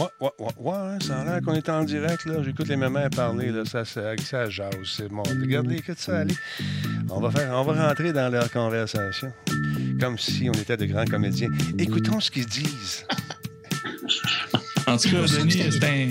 Ouais, ouais, ouais, ouais, ça a l'air qu'on est en direct, là. J'écoute les mamans parler, là. Ça, ça, ça jase, c'est bon. Regarde-les, écoute ça, allez. On va, faire, on va rentrer dans leur conversation. Comme si on était de grands comédiens. Écoutons ce qu'ils disent. En tout cas, Denis, c'est un.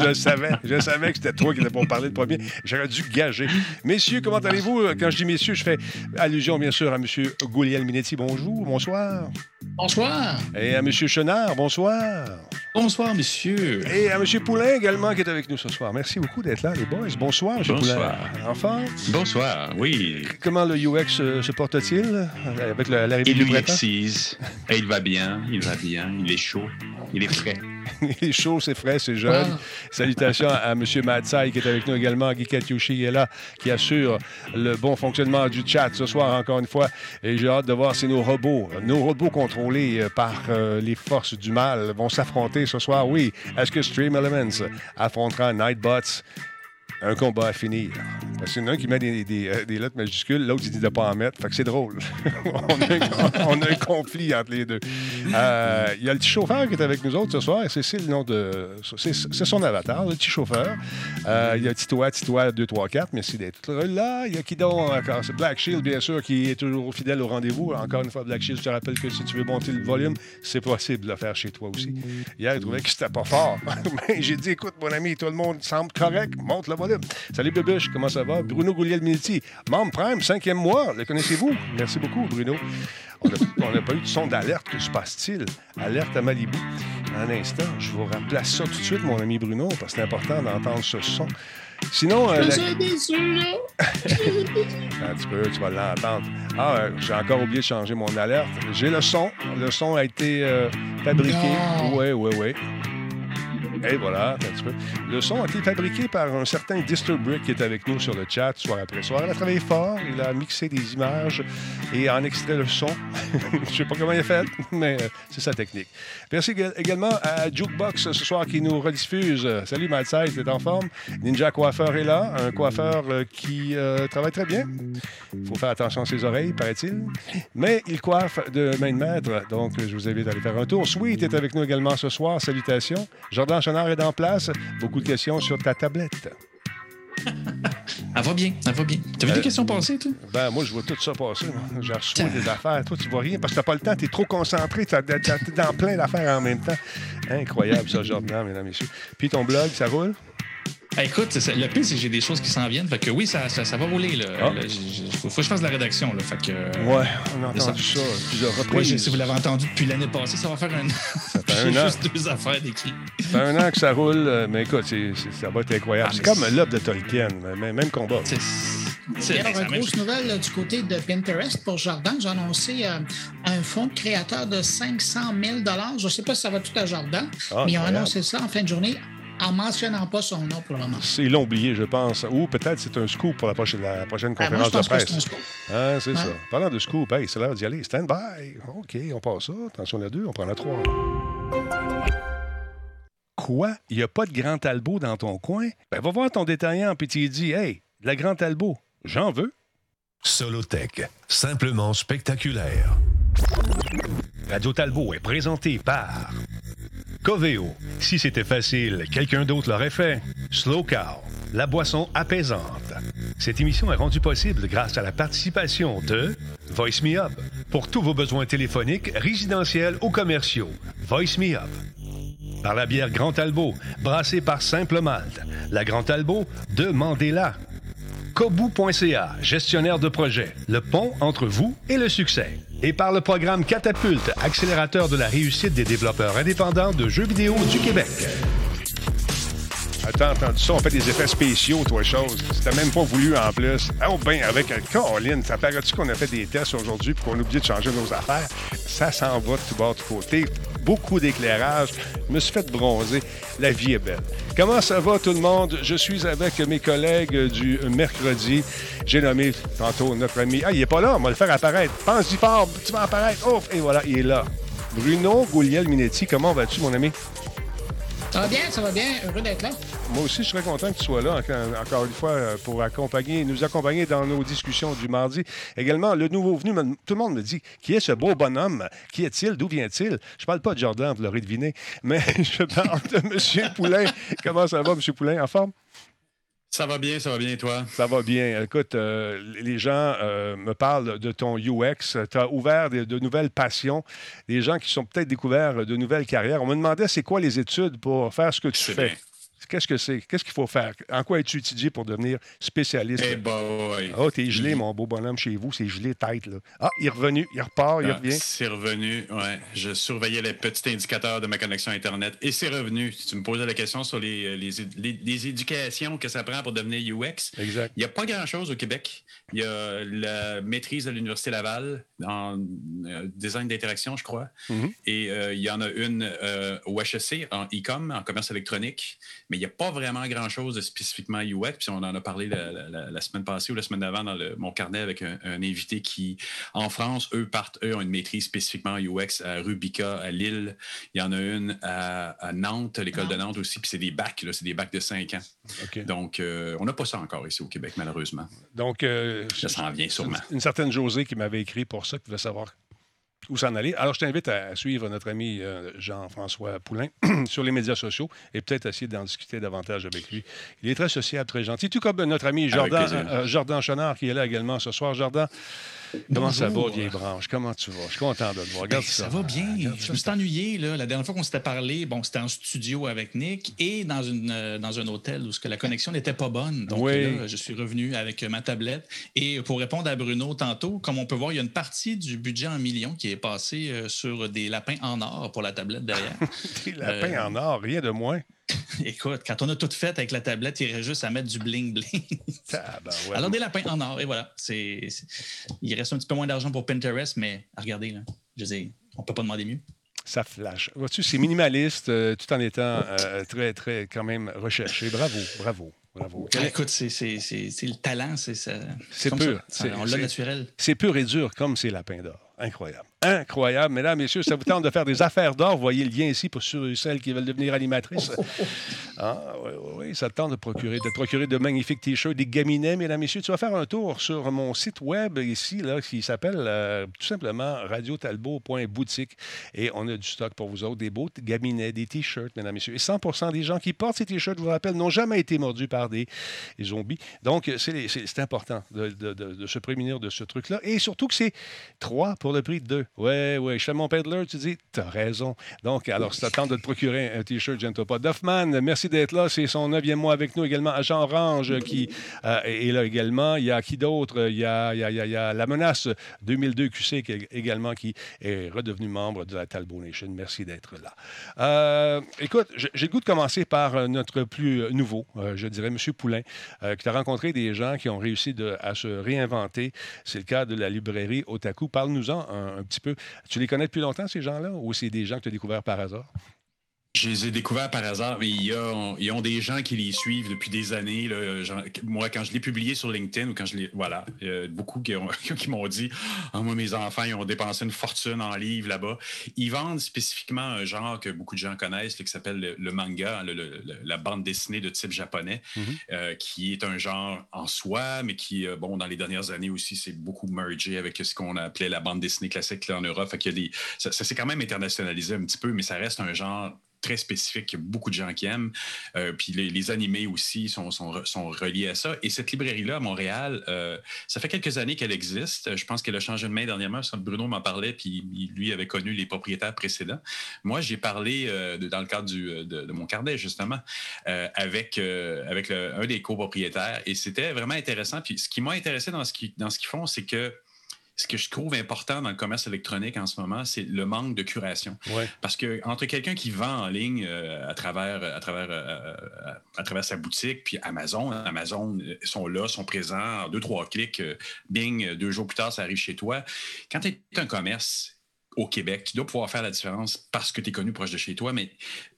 je savais, je savais que c'était toi qui allais pour parler le premier. J'aurais dû gager. Messieurs, comment allez-vous? Quand je dis messieurs, je fais allusion, bien sûr, à M. Gouliel Minetti. Bonjour, bonsoir. Bonsoir. Et à M. Chenard, bonsoir. Bonsoir, monsieur. Et à M. Poulain également qui est avec nous ce soir. Merci beaucoup d'être là, les boys. Bonsoir, M. Bonsoir. Poulain. Enfin, Bonsoir, oui. comment le UX euh, se porte-t-il avec le- l'arrivée Il du lui printemps? excise. Et il va bien, il va bien, il est chaud, il est frais. Il est chaud, c'est frais, c'est jeune. Ah. Salutations à M. Matsai qui est avec nous également, Guy Katyushi est là, qui assure le bon fonctionnement du chat ce soir encore une fois. Et j'ai hâte de voir si nos robots, nos robots contrôlés euh, par euh, les forces du mal vont s'affronter ce soir. Oui, est-ce que Stream Elements affrontera Nightbots? Un combat à finir. Parce qu'il y en a un qui met des, euh, lettres majuscules, l'autre il dit de ne pas en mettre. Fait que c'est drôle. on, a un, conflit entre les deux. Euh, Il y a le petit chauffeur qui est avec nous autres ce soir. C'est le nom de. C'est son avatar, le petit chauffeur. Euh, Il y a Titoa, Titoa 2, 3, 4. Merci d'être là. Il y a qui donc encore? C'est Black Shield, bien sûr, qui est toujours fidèle au rendez-vous. Encore une fois, Black Shield, je te rappelle que si tu veux monter le volume, c'est possible de le faire chez toi aussi. Hier, il trouvait que c'était pas fort. Mais j'ai dit, écoute, mon ami, tout le monde semble correct. Monte le volume. Salut, Bébuche, comment ça va? Bruno Gouliel-Minetti, membre Prime, cinquième mois. Le connaissez-vous? Merci beaucoup, Bruno. On n'a pas eu de son d'alerte. Que se passe-t-il? Alerte à Malibu. Un instant, je vous remplace ça tout de suite, mon ami Bruno, parce que c'est important d'entendre ce son. Sinon, euh, la- un petit peu, tu vas l'entendre. Ah, euh, j'ai encore oublié de changer mon alerte. J'ai le son. Le son a été euh, fabriqué. Oui, oui, oui. Et voilà. Le son a été fabriqué par un certain Disturbrick qui est avec nous sur le chat soir après soir. Il a travaillé fort, il a mixé des images et en extrait le son. Je sais pas comment il a fait, mais euh, c'est sa technique. Merci ég- également à Jukebox ce soir qui nous rediffuse. Salut Madside, t'es en forme? Ninja Coiffeur est là, un coiffeur euh, qui euh, travaille très bien. Il faut faire attention à ses oreilles, paraît-il. Mais il coiffe de main de maître, donc je vous invite à aller faire un tour. Sweet est avec nous également ce soir. Salutations. Jordan Chenard est en place. Beaucoup de questions sur ta tablette. Elle va bien, elle va bien. T'as vu Euh, des questions passées, toi? Ben, moi, je vois tout ça passer. J'ai reçu des affaires. Toi, tu vois rien parce que t'as pas le temps. T'es trop concentré. T'es dans plein d'affaires en même temps. Incroyable, ça, Jordan, mesdames et messieurs. Puis ton blog, ça roule? Ah, écoute, ça. le pire, c'est que j'ai des choses qui s'en viennent. Fait que oui, ça, ça, ça va rouler. Là. Ah. Là, faut, faut que je fasse de la rédaction. Là. Fait que, euh, Ouais, on a entendu ça, plusieurs Oui, reprises. je- si vous l'avez entendu depuis l'année passée, ça va faire un an. fait un J'ai an. juste deux affaires d'écrit. Ça fait un an que ça roule, euh, mais écoute, ça va être incroyable. Ah, c'est comme l'œuvre de Tolkien, même combat. La une grosse nouvelle là, du côté de Pinterest pour Jordan. J'ai annoncé euh, un fonds de créateur de 500 000 Je ne sais pas si ça va tout à Jordan, Ah, mais ils ont annoncé ça en fin de journée en mentionnant pas son nom pour le moment. C'est- Ils l'ont oublié, je pense. Ou peut-être c'est un scoop pour la prochaine, la prochaine Ah, moi, conférence je pense de presse. c'est un scoop. Hein, c'est Ouais. ça. Parlant de scoop, hey, c'est l'heure d'y aller. Stand by. OK, on passe ça. Attention, la deux, on prend la trois. Quoi? Il n'y a pas de Grand Talbot dans ton coin? Ben, va voir ton détaillant, puis tu lui dis, hey, de la Grand Talbot, j'en veux. Solotech, simplement spectaculaire. Radio Talbot est présenté par Coveo. Si c'était facile, quelqu'un d'autre l'aurait fait. Slow Cow, la boisson apaisante. Cette émission est rendue possible grâce à la participation de Voice Me Up. Pour tous vos besoins téléphoniques, résidentiels ou commerciaux, Voice Me Up. Par la bière Grand Talbot, brassée par Simple Malte. La Grand Talbot, demandez-la. Kobu.ca, gestionnaire de projet, le pont entre vous et le succès. Et par le programme Catapulte, accélérateur de la réussite des développeurs indépendants de jeux vidéo du Québec. Attends, attends, ça, on fait des effets spéciaux, toi, chose. C'était même pas voulu en plus. Oh, ben, avec un Caroline, ça paraît-tu qu'on a fait des tests aujourd'hui puis qu'on a oublié de changer nos affaires? Ça s'en va de tout bord, de côté. Beaucoup d'éclairage. Je me suis fait bronzer. La vie est belle. Comment ça va, tout le monde? Je suis avec mes collègues du mercredi. J'ai nommé tantôt notre ami. Ah, il est pas là, on va le faire apparaître. Pense-y fort, tu vas apparaître. Ouf, et voilà, il est là. Bruno Gouliel Minetti, comment vas-tu, mon ami? Ça va bien, ça va bien. Heureux d'être là. Moi aussi, je serais content que tu sois là, encore- une fois, euh, pour accompagner, nous accompagner dans nos discussions du mardi. Également, le nouveau venu, tout le monde me dit qui est ce beau bonhomme? Qui est-il? D'où vient-il? Je parle pas de Jordan, vous l'aurez deviné, mais je parle de M. Poulain. Comment ça va, M. Poulain? En forme? Ça va bien, ça va bien, toi? Ça va bien. Écoute, euh, les gens euh, me parlent de ton UX. Tu as ouvert de, de nouvelles passions. Des gens qui sont peut-être découverts de nouvelles carrières. On me demandait c'est quoi les études pour faire ce que tu fais? bien. Qu'est-ce que c'est? Qu'est-ce qu'il faut faire? En quoi es-tu étudié pour devenir spécialiste? Eh boy! Oh, t'es gelé, mon beau bonhomme, chez vous. C'est gelé tête, là. Ah, il est revenu. Il repart, il Ah, revient. C'est revenu, ouais. Je surveillais les petits indicateurs de ma connexion Internet et c'est revenu. Tu me posais la question sur les, les, les- les éducations que ça prend pour devenir UX. Exact. Il n'y a pas grand-chose au Québec. Il y a la maîtrise de l'Université Laval en euh, design d'interaction, je crois. Mhm. Et euh, il y en a une euh, au HEC en e-com, en commerce électronique. Mais n'y a pas vraiment grand-chose de spécifiquement UX. Puis on en a parlé la, la- la- la semaine passée ou la semaine d'avant dans le- mon carnet avec un, un invité qui, en France, eux partent, eux ont une maîtrise spécifiquement UX à Rubica, à Lille. Il y en a une à, à Nantes, l'école de Nantes aussi. Puis c'est des bacs, là, c'est des bacs de 5 ans. Donc, euh, on n'a pas ça encore ici au Québec, malheureusement. Donc, euh, Ça s'en vient sûrement. une, une certaine Josée qui m'avait écrit pour ça, qui voulait savoir où s'en aller. Alors, je t'invite à suivre notre ami euh, Jean-François Poulain sur les médias sociaux et peut-être essayer d'en discuter davantage avec lui. Il est très sociable, très gentil. Tout comme notre ami Jordan, euh, Jordan Chenard qui est là également ce soir. Jordan, comment ça va, vieille branche? Comment tu vas? Je suis content de te voir. Regarde Ben, ça. ça va bien. Je me suis ennuyé. Là. La dernière fois qu'on s'était parlé, bon, c'était en studio avec Nick et dans, une, euh, dans un hôtel où ce que la connexion n'était pas bonne. Donc Oui. là, je suis revenu avec ma tablette. Et pour répondre à Bruno tantôt, comme on peut voir, il y a une partie du budget en millions qui est passée euh, sur des lapins en or pour la tablette derrière. Des lapins Euh, en or, rien de moins. Écoute, quand on a tout fait avec la tablette, il reste juste à mettre du bling-bling. Tabarouette. Alors, des lapins en or, et voilà. C'est, c'est- Il reste un petit peu moins d'argent pour Pinterest, mais regardez, là, je dire, on peut pas demander mieux. Ça flash. Vois-tu, c'est minimaliste euh, tout en étant euh, très, très, quand même recherché. Bravo, bravo, bravo. Ah, écoute, c'est, c'est- c'est- c'est le talent, c'est ça. C'est pur. ça. C'est- on l'a naturel. C'est pur et dur comme ces lapins d'or. Incroyable. Incroyable. Mesdames, messieurs, ça vous tente de faire des affaires d'or, vous voyez le lien ici pour ceux et celles qui veulent devenir animatrices. Ah, oui, oui, oui, ça te tente de procurer, de procurer de magnifiques t-shirts, des gaminets, mesdames, messieurs. Tu vas faire un tour sur mon site web ici, là, qui s'appelle euh, tout simplement radiotalbot.boutique. Et on a du stock pour vous autres, des beaux gaminets, des t-shirts, mesdames, messieurs. Et 100% des gens qui portent ces t-shirts, je vous rappelle, n'ont jamais été mordus par des, des zombies. Donc, c'est important de, de- de- de se prémunir de ce truc-là. Et surtout que c'est trois pour le prix de deux. Ouais, ouais. Mon peddler, tu dis, t'as raison. Donc, alors, si t'attends de te procurer un T-shirt, gêne-toi pas. Duffman, merci d'être là. C'est son neuvième mois avec nous également. Agent Orange qui euh, est là également. Il y a qui d'autre? Il il il il y a La Menace 2002 QC qui également qui est redevenu membre de la Talbot Nation. Merci d'être là. Euh, écoute, j'ai le goût de commencer par euh, notre plus nouveau, je dirais, M. Poulain, qui a rencontré des gens qui ont réussi à se réinventer. C'est le cas de la librairie Otaku. Parle-nous-en un, un petit Tu les connais depuis longtemps, ces gens-là, ou c'est des gens que tu as découverts par hasard? Je les ai découverts par hasard, mais il y a, ils ont des gens qui les suivent depuis des années. là. Genre, moi, quand je l'ai publié sur LinkedIn ou quand je l'ai. Voilà, beaucoup qui, ont- qui m'ont dit Ah, Moi, mes enfants, ils ont dépensé une fortune en livres là-bas. Ils vendent spécifiquement un genre que beaucoup de gens connaissent, là, qui s'appelle le, le manga, le- le- le- la bande dessinée de type japonais, Mhm. euh, qui est un genre en soi, mais qui, euh, bon, dans les dernières années aussi, c'est beaucoup mergé avec ce qu'on appelait la bande dessinée classique là, en Europe. Fait qu'il y a des, ça, ça s'est quand même internationalisé un petit peu, mais ça reste un genre très spécifique qu'il y a beaucoup de gens qui aiment. Euh, puis les, animés aussi sont, sont, sont reliés à ça. Et cette librairie-là à Montréal, euh, ça fait quelques années qu'elle existe. Je pense qu'elle a changé de main dernièrement. Bruno m'en parlait, puis lui avait connu les propriétaires précédents. Moi, j'ai parlé euh, dans le cadre de, de mon carnet, justement, avec, avec un des copropriétaires. Et c'était vraiment intéressant. Puis ce qui m'a intéressé dans ce qu'ils dans ce qu'ils font, c'est que ce que je trouve important dans le commerce électronique en ce moment, c'est le manque de curation. Ouais. Parce que entre quelqu'un qui vend en ligne euh, à travers à travers euh, à travers sa boutique puis Amazon, Amazon euh, sont là, sont présents en deux trois clics, euh, bing, euh, deux jours plus tard ça arrive chez toi. Quand tu es un commerce au Québec, tu dois pouvoir faire la différence parce que tu es connu proche de chez toi, mais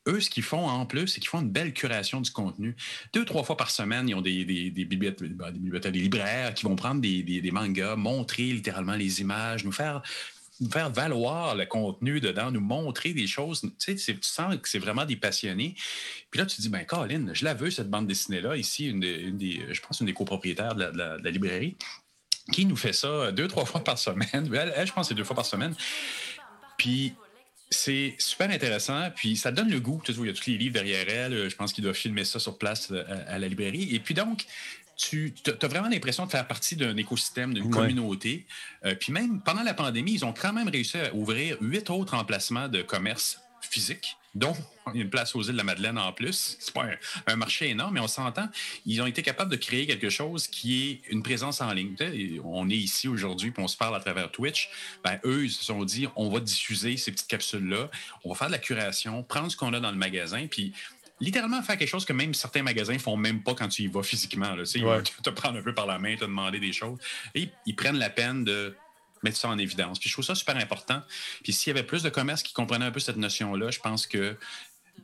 eux, ce qu'ils font en plus, c'est qu'ils font une belle curation du contenu. Deux, trois fois par semaine, ils ont des, des, des bibliothèques, ben, des, bibliothèques, des libraires qui vont prendre des, des- mangas, montrer littéralement les images, nous faire faire valoir le contenu dedans, nous montrer des choses. Tu sens que c'est vraiment des passionnés. Puis là, tu te dis, ben, Colin, je la veux, cette bande dessinée-là, ici, une je pense, une des copropriétaires de la, librairie, qui nous fait ça deux, trois fois par semaine. Elle, je pense, c'est deux fois par semaine. Puis c'est super intéressant, puis ça donne le goût. Tu sais, il y a tous les livres derrière elle. Je pense qu'il doit filmer ça sur place euh, à, la librairie. Et puis donc, tu as vraiment l'impression de faire partie d'un écosystème, d'une communauté. Euh, puis même pendant la pandémie, ils ont quand même réussi à ouvrir huit autres emplacements de commerce physique dont une place aux îles de la Madeleine en plus. C'est pas un, marché énorme, mais on s'entend. Ils ont été capables de créer quelque chose qui est une présence en ligne. On est ici aujourd'hui, puis on se parle à travers Twitch. Ben, eux, ils se sont dit, on va diffuser ces petites capsules-là, on va faire de la curation, prendre ce qu'on a dans le magasin, puis littéralement faire quelque chose que même certains magasins font même pas quand tu y vas physiquement. Là. Ils vont te prendre un peu par la main, te demander des choses. Et ils prennent la peine de mettre ça en évidence. Puis je trouve ça super important. Puis s'il y avait plus de commerces qui comprenaient un peu cette notion-là, je pense que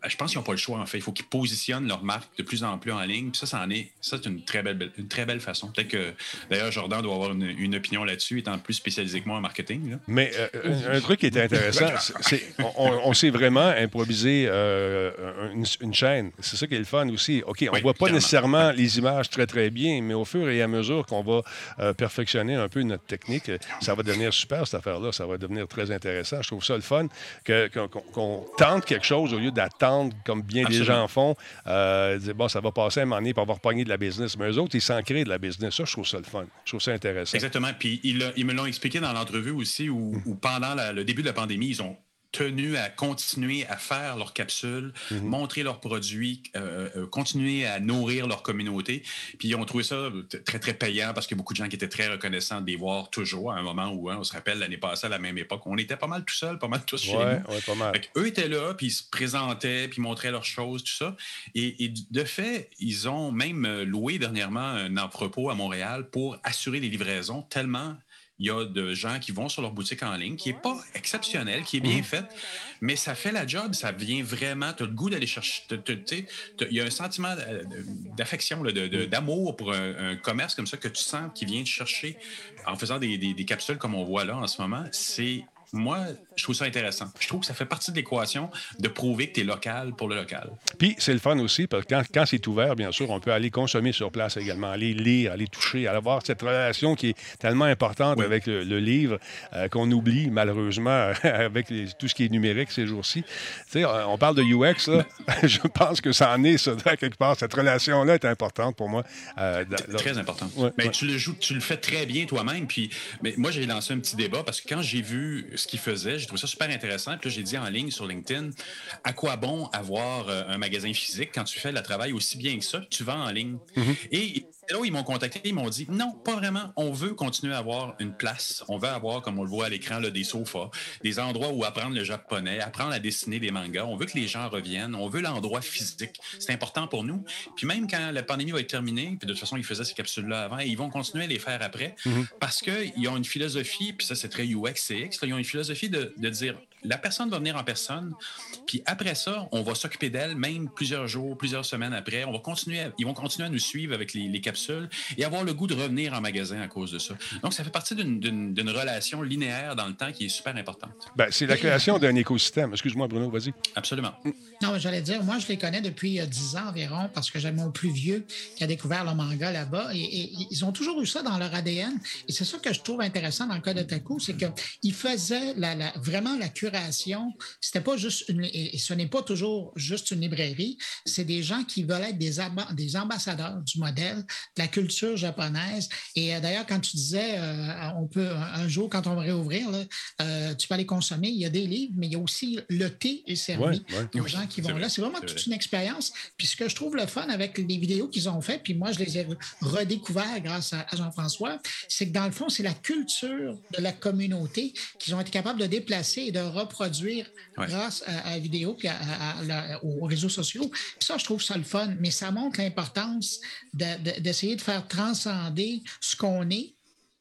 je pense qu'ils n'ont pas le choix, en fait. Il faut qu'ils positionnent leur marque de plus en plus en ligne. Puis ça, ça en est, ça, c'est une très belle, une très belle façon. Peut-être que, d'ailleurs, Jordan doit avoir une, opinion là-dessus, étant plus spécialisé que moi en marketing. Mais euh, un, truc qui était intéressant, c'est on, sait vraiment improviser euh, une, chaîne. C'est ça qui est le fun aussi. OK, on ne voit pas nécessairement les images très, très bien, mais au fur et à mesure qu'on va euh, perfectionner un peu notre technique, ça va devenir super, cette affaire-là. Ça va devenir très intéressant. Je trouve ça le fun qu'on tente quelque chose au lieu d'attendre comme bien des gens font. Euh, bon, ça va passer un moment donné, pour avoir pogné de la business. Mais eux autres, ils s'en créent de la business. Ça, je trouve ça le fun. Je trouve ça intéressant. Exactement. Puis ils, me l'ont expliqué dans l'entrevue aussi, où, mm. pendant le début de la pandémie, ils ont tenu à continuer à faire leurs capsules, mhm. montrer leurs produits, euh, euh, continuer à nourrir leur communauté. Puis ils ont trouvé ça très, très payant parce qu'il y a beaucoup de gens qui étaient très reconnaissants de les voir toujours à un moment où, hein, on se rappelle, l'année passée, à la même époque, on était pas mal tout seul, pas mal tous chez nous. pas mal. eux étaient là, puis ils se présentaient, puis ils montraient leurs choses, tout ça. Et, et, de fait, ils ont même loué dernièrement un entrepôt à Montréal pour assurer les livraisons tellement il y a de gens qui vont sur leur boutique en ligne, qui n'est pas exceptionnel, qui est bien mhm. faite, mais ça fait la job, ça vient vraiment, tu as le goût d'aller chercher, il y a un sentiment d'affection, d'amour pour un, commerce comme ça que tu sens qui vient te chercher en faisant des capsules comme on voit là en ce moment. C'est moi, je trouve ça intéressant. Je trouve que ça fait partie de l'équation de prouver que tu es local pour le local. Puis, c'est le fun aussi, parce que quand, c'est ouvert, bien sûr, on peut aller consommer sur place également, aller lire, aller toucher, aller avoir cette relation qui est tellement importante avec le, livre euh, qu'on oublie malheureusement avec tout ce qui est numérique ces jours-ci. Tu sais, on parle de UX, là. je pense que ça en est, ça, quelque part. Cette relation-là est importante pour moi. Euh, très important. mais tu le joues, tu le fais très bien toi-même. Puis, mais moi, j'ai lancé un petit débat parce que quand j'ai vu ce qu'il faisait. J'ai trouvé ça super intéressant. Puis là, j'ai dit en ligne sur LinkedIn, à quoi bon avoir euh, un magasin physique quand tu fais le travail aussi bien que ça, tu vends en ligne. Et là où ils m'ont contacté, ils m'ont dit non, pas vraiment. On veut continuer à avoir une place. On veut avoir, comme on le voit à l'écran, des sofas, des endroits où apprendre le japonais, apprendre à dessiner des mangas. On veut que les gens reviennent. On veut l'endroit physique. C'est important pour nous. Puis même quand la pandémie va être terminée, puis de toute façon, ils faisaient ces capsules-là avant, et ils vont continuer à les faire après mm-hmm. parce qu'ils ont une philosophie, puis ça, c'est très UX, CX, ils ont une philosophie de, de dire la personne va venir en personne, puis après ça, on va s'occuper d'elle, même plusieurs jours, plusieurs semaines après. On va continuer, ils vont continuer à nous suivre avec les, capsules et avoir le goût de revenir en magasin à cause de ça. Donc, ça fait partie d'une relation linéaire dans le temps qui est super importante. Ben, c'est la création d'un écosystème. Excuse-moi, Bruno, vas-y. Absolument. Non, j'allais dire, moi, je les connais depuis 10 euh, ans environ parce que j'ai mon plus vieux qui a découvert le manga là-bas et, ils ont toujours eu ça dans leur ADN. Et c'est ça que je trouve intéressant dans le cas de Taku, c'est qu'ils faisaient la, vraiment la curation c'était pas juste une, et ce n'est pas toujours juste une librairie, c'est des gens qui veulent être des, des ambassadeurs du modèle, de la culture japonaise. Et euh, d'ailleurs, quand tu disais, euh, on peut un jour, quand on va réouvrir, euh, tu peux aller consommer, il y a des livres, mais il y a aussi le thé est servi aux gens qui vont là. C'est vraiment toute une expérience. Puis ce que je trouve le fun avec les vidéos qu'ils ont fait, puis moi, je les ai redécouverts grâce à, Jean-François, c'est que dans le fond, c'est la culture de la communauté qu'ils ont été capables de déplacer et de reproduire grâce à, la vidéo et aux réseaux sociaux. ça, je trouve ça le fun, mais ça montre l'importance d'essayer de, faire transcender ce qu'on est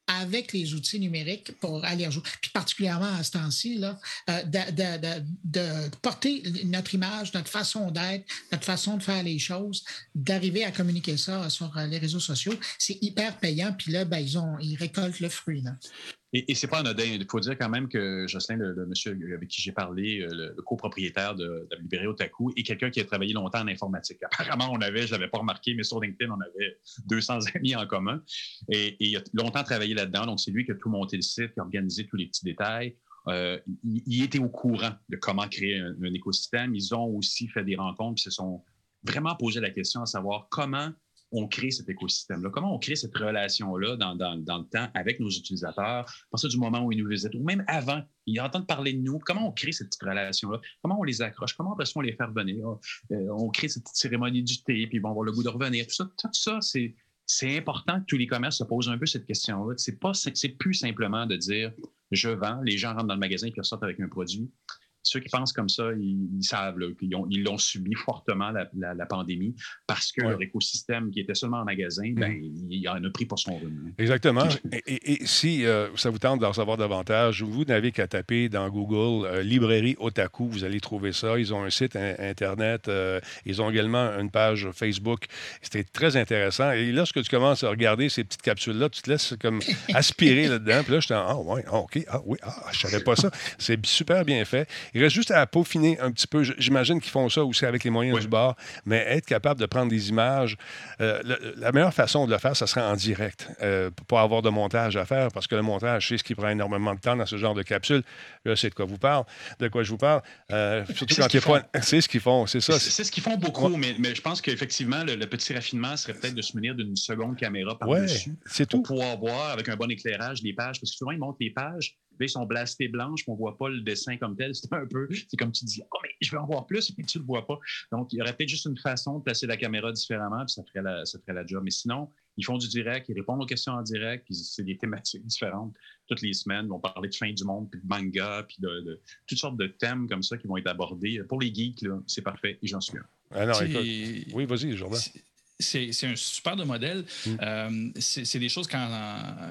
avec les outils numériques pour aller rejouer. Puis particulièrement à ce temps-ci, euh, de, porter notre image, notre façon d'être, notre façon de faire les choses, d'arriver à communiquer ça sur les réseaux sociaux, c'est hyper payant. Puis là, ben, ils, ont, ils récoltent le fruit. Et, c'est pas anodin. Il faut dire quand même que Jocelyn, le, monsieur avec qui j'ai parlé, euh, le, copropriétaire de, de Libéré Otaku, est quelqu'un qui a travaillé longtemps en informatique. Apparemment, on avait, je l'avais pas remarqué, mais sur LinkedIn, on avait 200 amis en commun. Et, il a longtemps travaillé là-dedans. Donc, c'est lui qui a tout monté le site, qui a organisé tous les petits détails. Euh, il, était au courant de comment créer un, un, écosystème. Ils ont aussi fait des rencontres, ils se sont vraiment posé la question à savoir comment on crée cet écosystème-là? Comment on crée cette relation-là dans, le temps avec nos utilisateurs, à partir du moment où ils nous visitent, ou même avant, ils entendent parler de nous, comment on crée cette relation-là? Comment on les accroche? Comment après on les fait revenir? Euh, on crée cette petite cérémonie du thé, puis ils vont avoir le goût de revenir. Tout ça, c'est, important que tous les commerces se posent un peu cette question-là. C'est, pas, plus simplement de dire je vends, les gens rentrent dans le magasin et ressortent avec un produit ceux qui pensent comme ça, ils, savent qu'ils l'ont subi fortement la, pandémie parce que leur écosystème qui était seulement en magasin, ben, mm. il en a pris pour son revenu. Exactement. Et, si euh, ça vous tente d'en savoir davantage, vous n'avez qu'à taper dans Google euh, Librairie Otaku, vous allez trouver ça. Ils ont un site Internet, euh, ils ont également une page Facebook. C'était très intéressant. Et lorsque tu commences à regarder ces petites capsules-là, tu te laisses comme aspirer là-dedans. Puis là, je ah ouais, ah, OK, ah oui, ah, je savais pas ça. C'est super bien fait. Il reste juste à peaufiner un petit peu. J'imagine qu'ils font ça aussi avec les moyens du bord, mais être capable de prendre des images. Euh, la meilleure façon de le faire, ça serait en direct, euh, pour pas avoir de montage à faire, parce que le montage, c'est ce qui prend énormément de temps dans ce genre de capsule. Là, c'est de quoi vous parle, de quoi je vous parle. Euh, surtout quand il pas. C'est ce qu'ils font, c'est ça. C'est ce qu'ils font beaucoup, mais, mais, je pense qu'effectivement, le, petit raffinement serait peut-être de se munir d'une seconde caméra par-dessus. c'est tout. Pour pouvoir voir avec un bon éclairage les pages, parce que souvent, ils montrent les pages ils sont blastés blanches, on ne voit pas le dessin comme tel. C'est un peu, c'est comme tu dis, oh, mais je veux en voir plus, mais tu ne le vois pas. Donc, il y aurait peut-être juste une façon de placer la caméra différemment, puis ça ferait la, ça ferait la job. Mais sinon, ils font du direct, ils répondent aux questions en direct, puis c'est des thématiques différentes toutes les semaines. Ils vont parler de fin du monde, puis de manga, puis de, toutes sortes de thèmes comme ça qui vont être abordés. Pour les geeks, c'est parfait, et j'en suis un. Ah non, écoute, oui, vas-y, Jordan c'est un super de modèle. Mm. Euh, c'est des choses quand,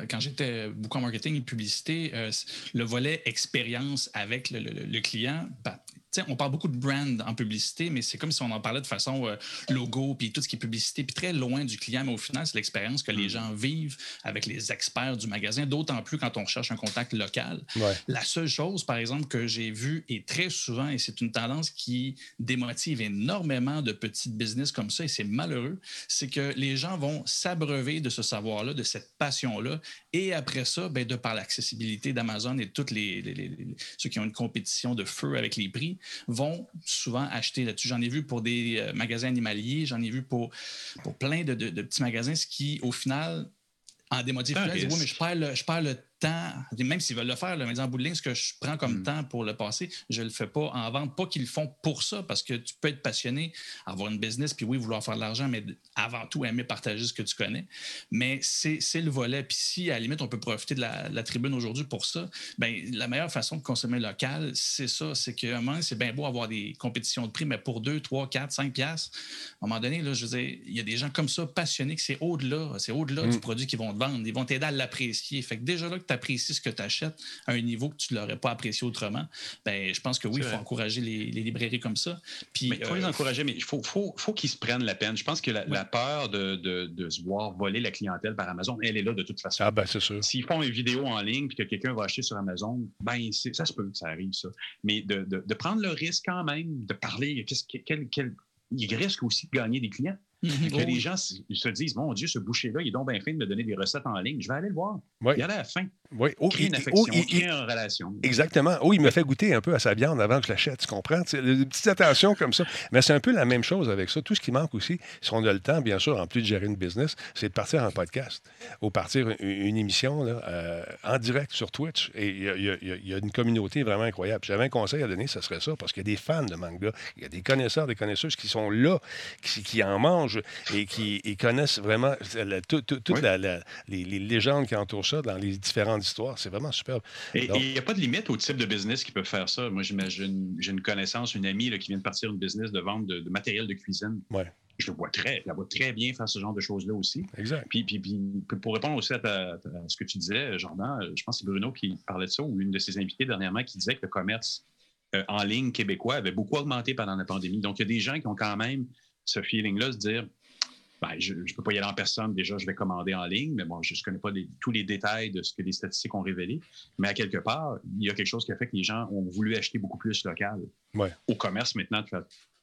quand j'étais beaucoup en marketing et publicité, euh, le volet expérience avec le, le client, bah, on parle beaucoup de brand en publicité, mais c'est comme si on en parlait de façon euh, logo, puis tout ce qui est publicité, puis très loin du client. Mais au final, c'est l'expérience que les mm. gens vivent avec les experts du magasin, d'autant plus quand on cherche un contact local. La seule chose, par exemple, que j'ai vue et très souvent, et c'est une tendance qui démotive énormément de petites business comme ça, et c'est malheureux, c'est que les gens vont s'abreuver de ce savoir-là, de cette passion-là, et après ça, ben, de par l'accessibilité d'Amazon et tous les, ceux qui ont une compétition de feu avec les prix, vont souvent acheter là-dessus. J'en ai vu pour des euh, magasins animaliers, j'en ai vu pour, pour plein de, petits magasins, ce qui, au final, en démotive, oui, mais je perds, le, je perds le temps, même s'ils veulent le faire, le en bout de ligne, ce que je prends comme hmm. temps pour le passer, je ne le fais pas en vente. Pas qu'ils le font pour ça, parce que tu peux être passionné, avoir une business, puis oui, vouloir faire de l'argent, mais avant tout, aimer partager ce que tu connais. Mais c'est le volet. Puis si, à la limite, on peut profiter de la, tribune aujourd'hui pour ça, ben la meilleure façon de consommer local, c'est ça. C'est qu'à un moment, c'est bien beau avoir des compétitions de prix, mais pour 2, 3, 4, 5 piastres, à un moment donné, là, je veux dire, il y a des gens comme ça passionnés que c'est au-delà. C'est au-delà du hmm. produit qu'ils vont te vendre. Ils vont t'aider à l'apprécier. Fait que déjà là, tu apprécies ce que tu achètes à un niveau que tu ne l'aurais pas apprécié autrement, ben, je pense que oui, il faut encourager les, librairies comme ça. Puis, mais il faut les euh, encourager, mais il faut, faut, faut qu'ils se prennent la peine. Je pense que la, peur de, de, se voir voler la clientèle par Amazon, elle est là de toute façon. Ah, ben, c'est sûr. S'ils font une vidéo en ligne et que quelqu'un va acheter sur Amazon, ben, ça se peut que ça arrive, ça. Mais de, de prendre le risque quand même, de parler, quel, quel, il risque aussi de gagner des clients. Mhm. Que les gens se disent Mon Dieu, ce boucher-là, il est donc bien fin de me donner des recettes en ligne. Je vais aller le voir. Oui. Il y a la fin. Oui. Oh, une affection, oh, une relation. Exactement. Oh, il me fait goûter un peu à sa viande avant que je l'achète. Tu comprends? Des petites attentions comme ça. Mais c'est un peu la même chose avec ça. Tout ce qui manque aussi, si on a le temps, bien sûr, en plus de gérer une business, c'est de partir en podcast ou partir une, émission là, euh, en direct sur Twitch. Et il y, a une communauté vraiment incroyable. J'avais un conseil à donner, ce serait ça, parce qu'il y a des fans de manga. Il y a des connaisseurs, des connaisseuses qui sont là, qui, qui en mangent et qui connaissent vraiment toutes les, légendes qui entourent ça dans les histoires. C'est vraiment superbe. Et il n'y a pas de limite au type de business qui peut faire ça. Moi, j'imagine, j'ai une connaissance, une amie qui vient de partir une business de vente de, matériel de cuisine. Ouais je le vois très, la vois très bien faire ce genre de choses-là aussi. Exact. Puis, puis, puis, pour répondre aussi à, ce que tu disais, Jordan, je pense que c'est Bruno qui parlait de ça, ou une de ses invités dernièrement qui disait que le commerce euh, en ligne québécois avait beaucoup augmenté pendant la pandémie. Donc, il y a des gens qui ont quand même ce feeling-là, se dire ben, je ne peux pas y aller en personne. Déjà, je vais commander en ligne, mais bon, je ne connais pas tous les détails de ce que les statistiques ont révélé. Mais à quelque part, il y a quelque chose qui a fait que les gens ont voulu acheter beaucoup plus local. Au commerce, maintenant,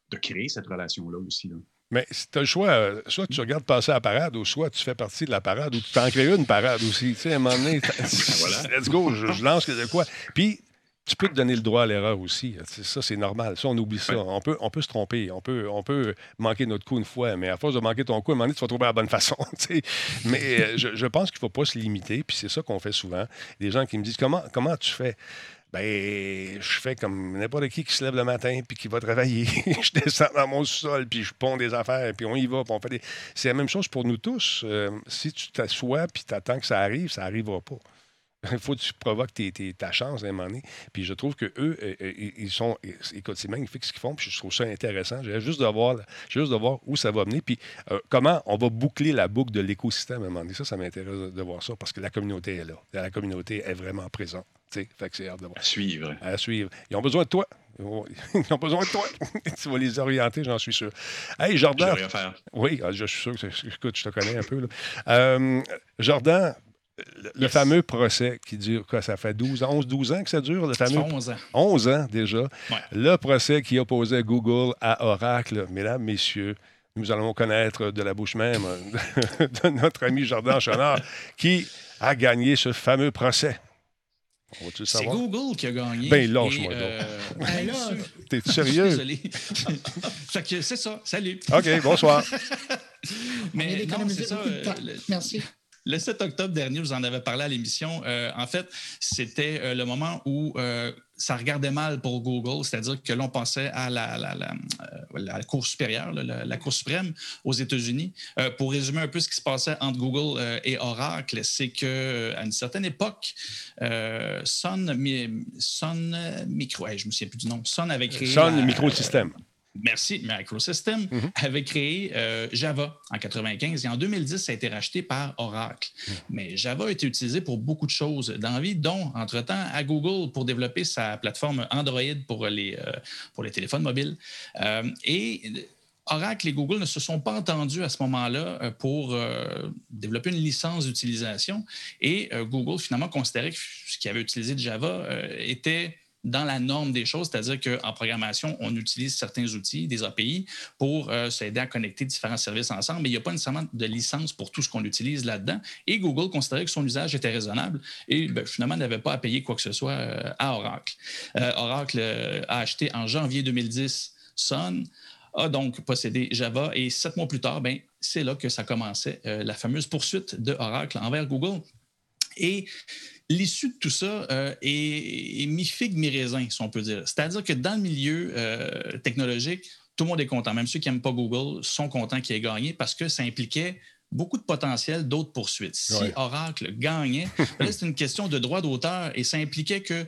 de, créer cette relation-là aussi. Mais si tu as le choix, euh, soit tu regardes passer à la parade, ou soit tu fais partie de la parade, ou tu t'en crées une parade aussi. Tu sais, à un moment donné, voilà. let's go, je, je lance de quoi. Puis, tu peux te donner le droit à l'erreur aussi. Ça, c'est normal. Ça, on oublie ça. On, peut, on peut se tromper. On peut, on peut manquer notre coup une fois, mais à force de manquer ton coup, à un moment donné, tu vas trouver la bonne façon. mais euh, je, pense qu'il ne faut pas se limiter, puis c'est ça qu'on fait souvent. Les gens qui me disent comment, comment tu fais? Ben, je fais comme n'importe qui qui se lève le matin puis qui va travailler. je descends dans mon sol puis je ponds des affaires puis on y va. Puis on fait des... C'est la même chose pour nous tous. Euh, si tu t'assois puis tu attends que ça arrive, ça n'arrivera pas. Il faut que tu provoques ta chance à un moment donné. Puis je trouve qu'eux, euh, euh, ils sont. Écoute, c'est magnifique ce qu'ils font. Puis je trouve ça intéressant. J'ai juste de voir, juste de voir où ça va mener. Puis euh, comment on va boucler la boucle de l'écosystème à un moment donné. Ça, ça m'intéresse de voir ça parce que la communauté est là. La communauté est vraiment présente. Fait que c'est hâte de voir. À suivre. À suivre. Ils ont besoin de toi. Ils ont besoin de toi. tu vas les orienter, j'en suis sûr. Hey, Jordan. Je faire. Oui, ah, je suis sûr que, écoute, je te connais un peu. Jordan, le, fameux procès qui dure, quoi, ça fait 12 11, 12 ans que ça dure, le fameux. 11 ans. 11 ans déjà. Le procès qui opposait Google à Oracle, mesdames, messieurs, nous allons connaître de la bouche même de notre ami Jordan Chenard qui a gagné ce fameux procès. C'est Google qui a gagné. Ben, lâche-moi euh, ben T'es sérieux? Désolé. c'est ça. Salut. OK, bonsoir. Mais non, c'est ça. Euh, Merci. Le 7 octobre dernier, vous en avez parlé à l'émission. Euh, en fait, c'était euh, le moment où euh, ça regardait mal pour Google, c'est-à-dire que l'on pensait à la, la, Cour supérieure, la, Cour suprême aux États-Unis. pour résumer un peu ce qui se passait entre Google et Oracle, c'est qu'à une certaine époque, Sun, Sun Micro, je me souviens plus du nom, Sun avait créé. Sun Microsystem merci, Microsystem mhm. avait créé euh, Java en 95 et en 2010, ça a été racheté par Oracle. Mhm. Mais Java a été utilisé pour beaucoup de choses dans la vie, dont, entre-temps, à Google pour développer sa plateforme Android pour les, euh, pour les téléphones mobiles. Euh, et Oracle et Google ne se sont pas entendus à ce moment-là pour développer une licence d'utilisation et Google finalement considérait que ce qu'il avait utilisé de Java était dans la norme des choses, c'est-à-dire qu'en programmation, on utilise certains outils, des API, pour euh, s'aider à connecter différents services ensemble, mais il n'y a pas nécessairement de licence pour tout ce qu'on utilise là-dedans. Et Google considérait que son usage était raisonnable et ben, finalement n'avait pas à payer quoi que ce soit euh, à Oracle. Euh, Oracle a acheté en janvier 2010 Sun, a donc possédé Java et sept mois plus tard, ben, c'est là que ça commençait la fameuse poursuite de Oracle envers Google. L'issue de tout ça euh, est, mi-figue, mi-raisin, si on peut dire. C'est-à-dire que dans le milieu euh, technologique, tout le monde est content. Même ceux qui n'aiment pas Google sont contents qu'il ait gagné parce que ça impliquait beaucoup de potentiel d'autres poursuites. Si Oracle gagnait, c'est une question de droit d'auteur et ça impliquait que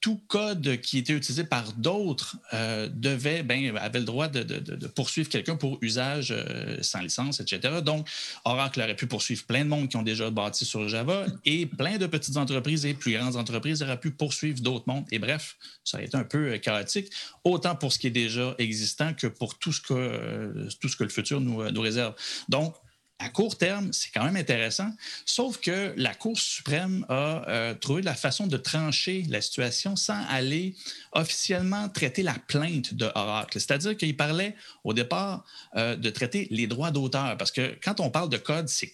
tout code qui était utilisé par d'autres euh, devait, ben, avait le droit de, poursuivre quelqu'un pour usage euh, sans licence, etc. Donc, Oracle aurait pu poursuivre plein de monde qui ont déjà bâti sur Java et plein de petites entreprises et plus grandes entreprises auraient pu poursuivre d'autres mondes. Et bref, ça a été un peu euh, chaotique, autant pour ce qui est déjà existant que pour tout ce que, tout ce que le futur nous, nous réserve. Donc, à court terme, c'est quand même intéressant, sauf que la Cour suprême a euh, trouvé la façon de trancher la situation sans aller officiellement traiter la plainte de Oracle. C'est-à-dire qu'il parlait au départ euh, de traiter les droits d'auteur, parce que quand on parle de code, c'est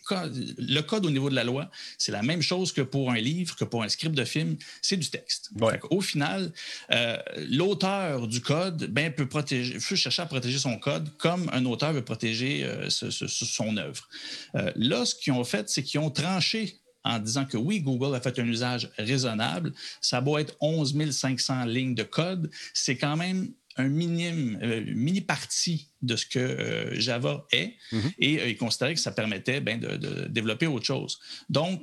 le code au niveau de la loi, c'est la même chose que pour un livre, que pour un script de film, c'est du texte. Au final, euh, l'auteur du code ben, peut, protéger, peut chercher à protéger son code comme un auteur veut protéger son œuvre. Euh, là, ce qu'ils ont fait, c'est qu'ils ont tranché en disant que oui, Google a fait un usage raisonnable. Ça doit être 11 500 lignes de code. C'est quand même un minime, euh, mini partie de ce que euh, Java est. Mm-hmm. Et ils considéraient que ça permettait ben, de, développer autre chose. Donc,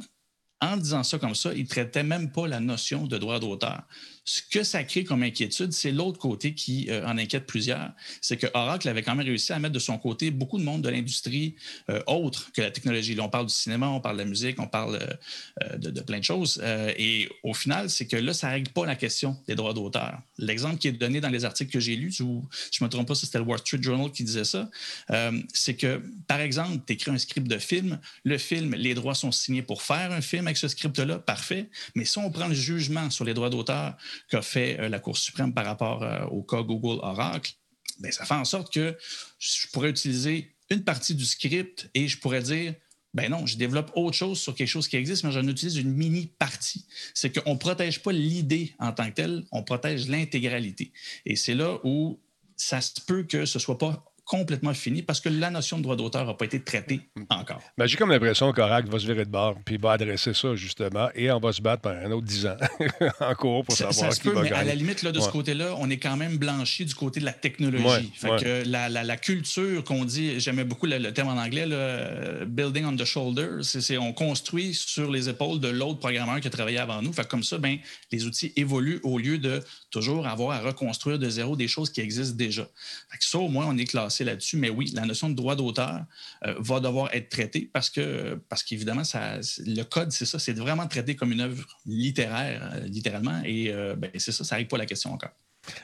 en disant ça comme ça, ils ne traitaient même pas la notion de droit d'auteur. Ce que ça crée comme inquiétude, c'est l'autre côté qui euh, en inquiète plusieurs. C'est que Oracle avait quand même réussi à mettre de son côté beaucoup de monde de l'industrie euh, autre que la technologie. Là, on parle du cinéma, on parle de la musique, on parle euh, de, plein de choses. et au final, c'est que là, ça ne règle pas la question des droits d'auteur. L'exemple qui est donné dans les articles que j'ai lus, je ne me trompe pas, c'était le Wall Street Journal qui disait ça, c'est que, par exemple, tu écris un script de film, le film, les droits sont signés pour faire un film avec ce script-là, parfait. Mais si on prend le jugement sur les droits d'auteur, qu'a fait euh, la Cour suprême par rapport euh, au cas Google Oracle, bien, ça fait en sorte que je pourrais utiliser une partie du script et je pourrais dire ben non, je développe autre chose sur quelque chose qui existe, mais j'en utilise une mini partie. C'est qu'on ne protège pas l'idée en tant que telle, on protège l'intégralité. Et c'est là où ça se peut que ce ne soit pas complètement fini parce que la notion de droit d'auteur n'a pas été traitée encore. Ben, J'ai comme l'impression qu'Oracle va se virer de bord puis va adresser ça, justement, et on va se battre pendant un autre dix ans en cours pour savoir qui va mais À la limite, là, de ce côté-là, on est quand même blanchi du côté de la technologie. fait que la, la, culture qu'on dit, j'aimais beaucoup le, terme en anglais, building on the shoulder, c'est on construit sur les épaules de l'autre programmeur qui a travaillé avant nous. Fait comme ça, ben, les outils évoluent au lieu de toujours avoir à reconstruire de zéro des choses qui existent déjà. Fait que ça, au moins, on est classé là-dessus, mais oui, la notion de droit d'auteur euh, va devoir être traitée parce que, parce qu'évidemment, le code, c'est ça, c'est vraiment traité comme une œuvre littéraire, euh, littéralement, et euh, ben, c'est ça, ça n'arrive pas à la question encore.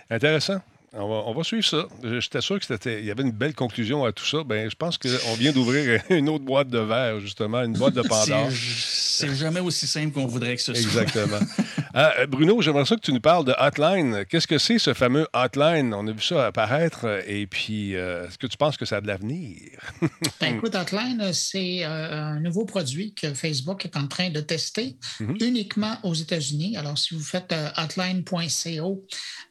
Intéressant. On va, suivre ça. J'étais sûr qu'il y avait une belle conclusion à tout ça. Ben, je pense qu'on vient d'ouvrir une autre boîte de verre, justement, une boîte de Pandore. C'est jamais aussi simple qu'on voudrait que ce soit. Exactement. Euh, Bruno, j'aimerais ça que tu nous parles de Hotline. Qu'est-ce que c'est ce fameux Hotline? On a vu ça apparaître. Et puis, euh, est-ce que tu penses que ça a de l'avenir? ben, écoute, Hotline, c'est euh, un nouveau produit que Facebook est en train de tester mhm. uniquement aux États-Unis. Alors, si vous faites hotline.co,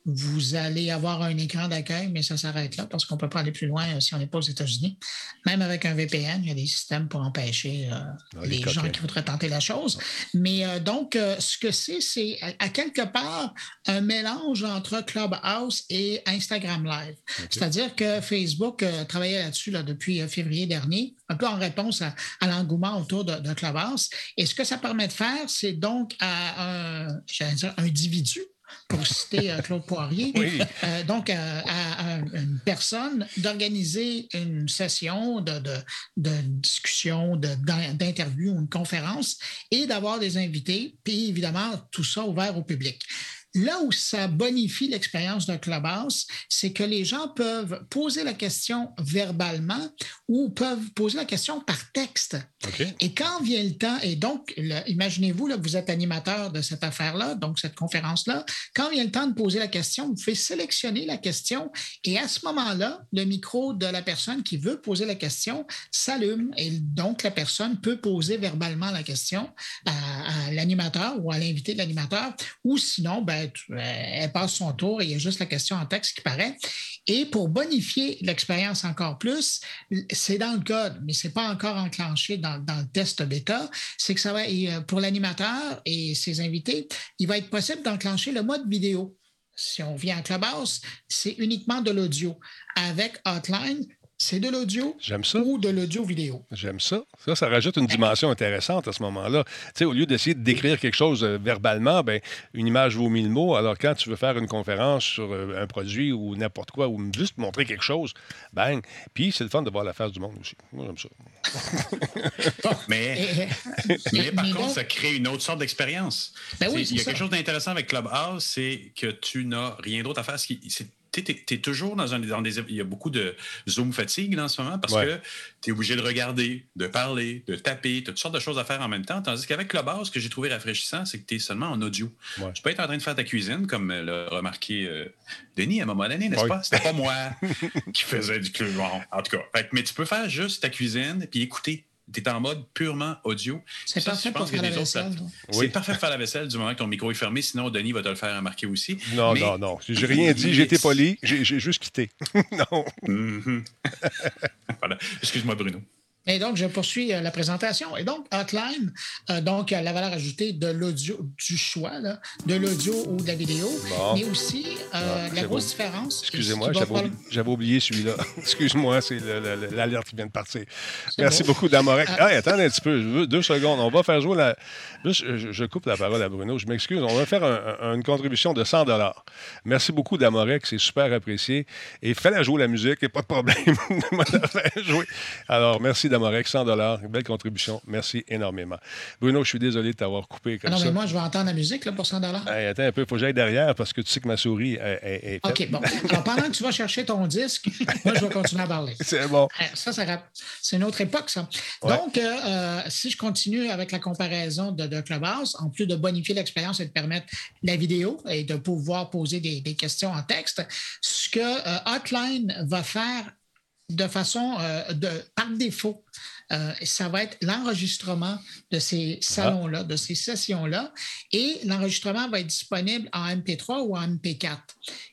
vous allez avoir un écran d'accueil, mais ça s'arrête là parce qu'on ne peut pas aller plus loin si on n'est pas aux États-Unis. Même avec un VPN, il y a des systèmes pour empêcher ah, les, gens qui voudraient tenter la chose. Mais donc, ce que c'est, c'est à, quelque part un mélange entre Clubhouse et Instagram Live. C'est-à-dire que Facebook euh, travaillait là-dessus là, depuis euh, février dernier, un peu en réponse à, l'engouement autour de, Clubhouse. Et ce que ça permet de faire, c'est donc à un, dire, un individu pour citer euh, Claude Poirier, donc à, une personne d'organiser une session de, de discussion, d'interview ou une conférence et d'avoir des invités, puis évidemment tout ça ouvert au public. Là où ça bonifie l'expérience d'un clubhouse, c'est que les gens peuvent poser la question verbalement ou peuvent poser la question par texte. Et quand vient le temps, et donc, imaginez-vous que vous êtes animateur de cette affaire-là, donc cette conférence-là, quand vient le temps de poser la question, vous pouvez sélectionner la question et à ce moment-là, le micro de la personne qui veut poser la question s'allume et donc la personne peut poser verbalement la question à, à l'animateur ou à l'invité de l'animateur ou sinon, ben, euh, elle passe son tour et il y a juste la question en texte qui paraît. Et pour bonifier l'expérience encore plus, c'est dans le code, mais ce n'est pas encore enclenché dans, le test bêta. C'est que ça va, euh, pour l'animateur et ses invités, il va être possible d'enclencher le mode vidéo. Si on vient à Clubhouse, c'est uniquement de l'audio. Avec Hotline, c'est de l'audio ou de l'audio vidéo. J'aime ça. Ça, ça rajoute une dimension intéressante à ce moment-là. Tu sais, au lieu d'essayer de décrire quelque chose euh, verbalement, ben, une image vaut mille mots. Alors, quand tu veux faire une conférence sur euh, un produit ou n'importe quoi, ou juste montrer quelque chose, bang. Puis, c'est le fun de voir la face du monde aussi. Moi, j'aime ça. mais, mais, par contre, ça crée une autre sorte d'expérience. Ben il y a quelque chose d'intéressant avec Clubhouse, c'est que tu n'as rien d'autre à faire. C'est tu es, toujours dans un. Dans des, il y a beaucoup de Zoom fatigue en ce moment parce que tu es obligé de regarder, de parler, de taper, tu as toutes sortes de choses à faire en même temps. Tandis qu'avec Clubhouse, ce que j'ai trouvé rafraîchissant, c'est que tu es seulement en audio. Tu peux être en train de faire ta cuisine, comme l'a remarqué euh, Denis à un moment donné, n'est-ce pas? C'était pas moi qui faisais du club. En tout cas. mais tu peux faire juste ta cuisine puis écouter tu es en mode purement audio. C'est parfait pour faire la vaisselle. C'est parfait pour faire la vaisselle du moment que ton micro est fermé. Sinon, Denis va te le faire remarquer aussi. Non, non, non. J'ai rien dit. J'ai été poli. J'ai juste quitté. non. Mhm. voilà. Excuse-moi, Bruno. Et donc, je poursuis euh, la présentation. Et donc, Hotline, euh, donc la valeur ajoutée de l'audio, du choix, là, de l'audio ou de la vidéo, Bon. mais aussi euh, Ah, la grosse différence. Excusez-moi, j'avais oublié, celui-là. Excuse-moi, c'est le- le- l'alerte qui vient de partir. Merci beaucoup, Damorek. Ah. Ah, attendez un petit peu, je veux- deux secondes. On va faire jouer la. Je, je coupe la parole à Bruno. Je m'excuse. On va faire un- un- une contribution de 100 Merci beaucoup, Damorek. C'est super apprécié. Et fais-la jouer la musique, et pas de problème. Jouer. Alors, merci, Damorek. 100 Belle contribution. Merci énormément. Bruno, je suis désolé de t'avoir coupé Ah comme non, ça. mais moi, je vais entendre la musique là, pour 100 Hey, attends un peu, il faut que j'aille derrière parce que tu sais que ma souris est, est- est faite. OK, bon. Alors, pendant que tu vas chercher ton disque, moi, je vais continuer à parler. C'est bon. Euh, Ça, ça c'est une autre époque, ça. Ouais. Donc, euh, euh, si je continue avec la comparaison de, de Clubhouse, en plus de bonifier l'expérience et de permettre la vidéo et de pouvoir poser des, des questions en texte, ce que euh, Hotline va faire de façon euh, de, par défaut, euh, ça va être l'enregistrement de ces salons-là, de ces sessions-là, et l'enregistrement va être disponible en MP3 ou en MP4.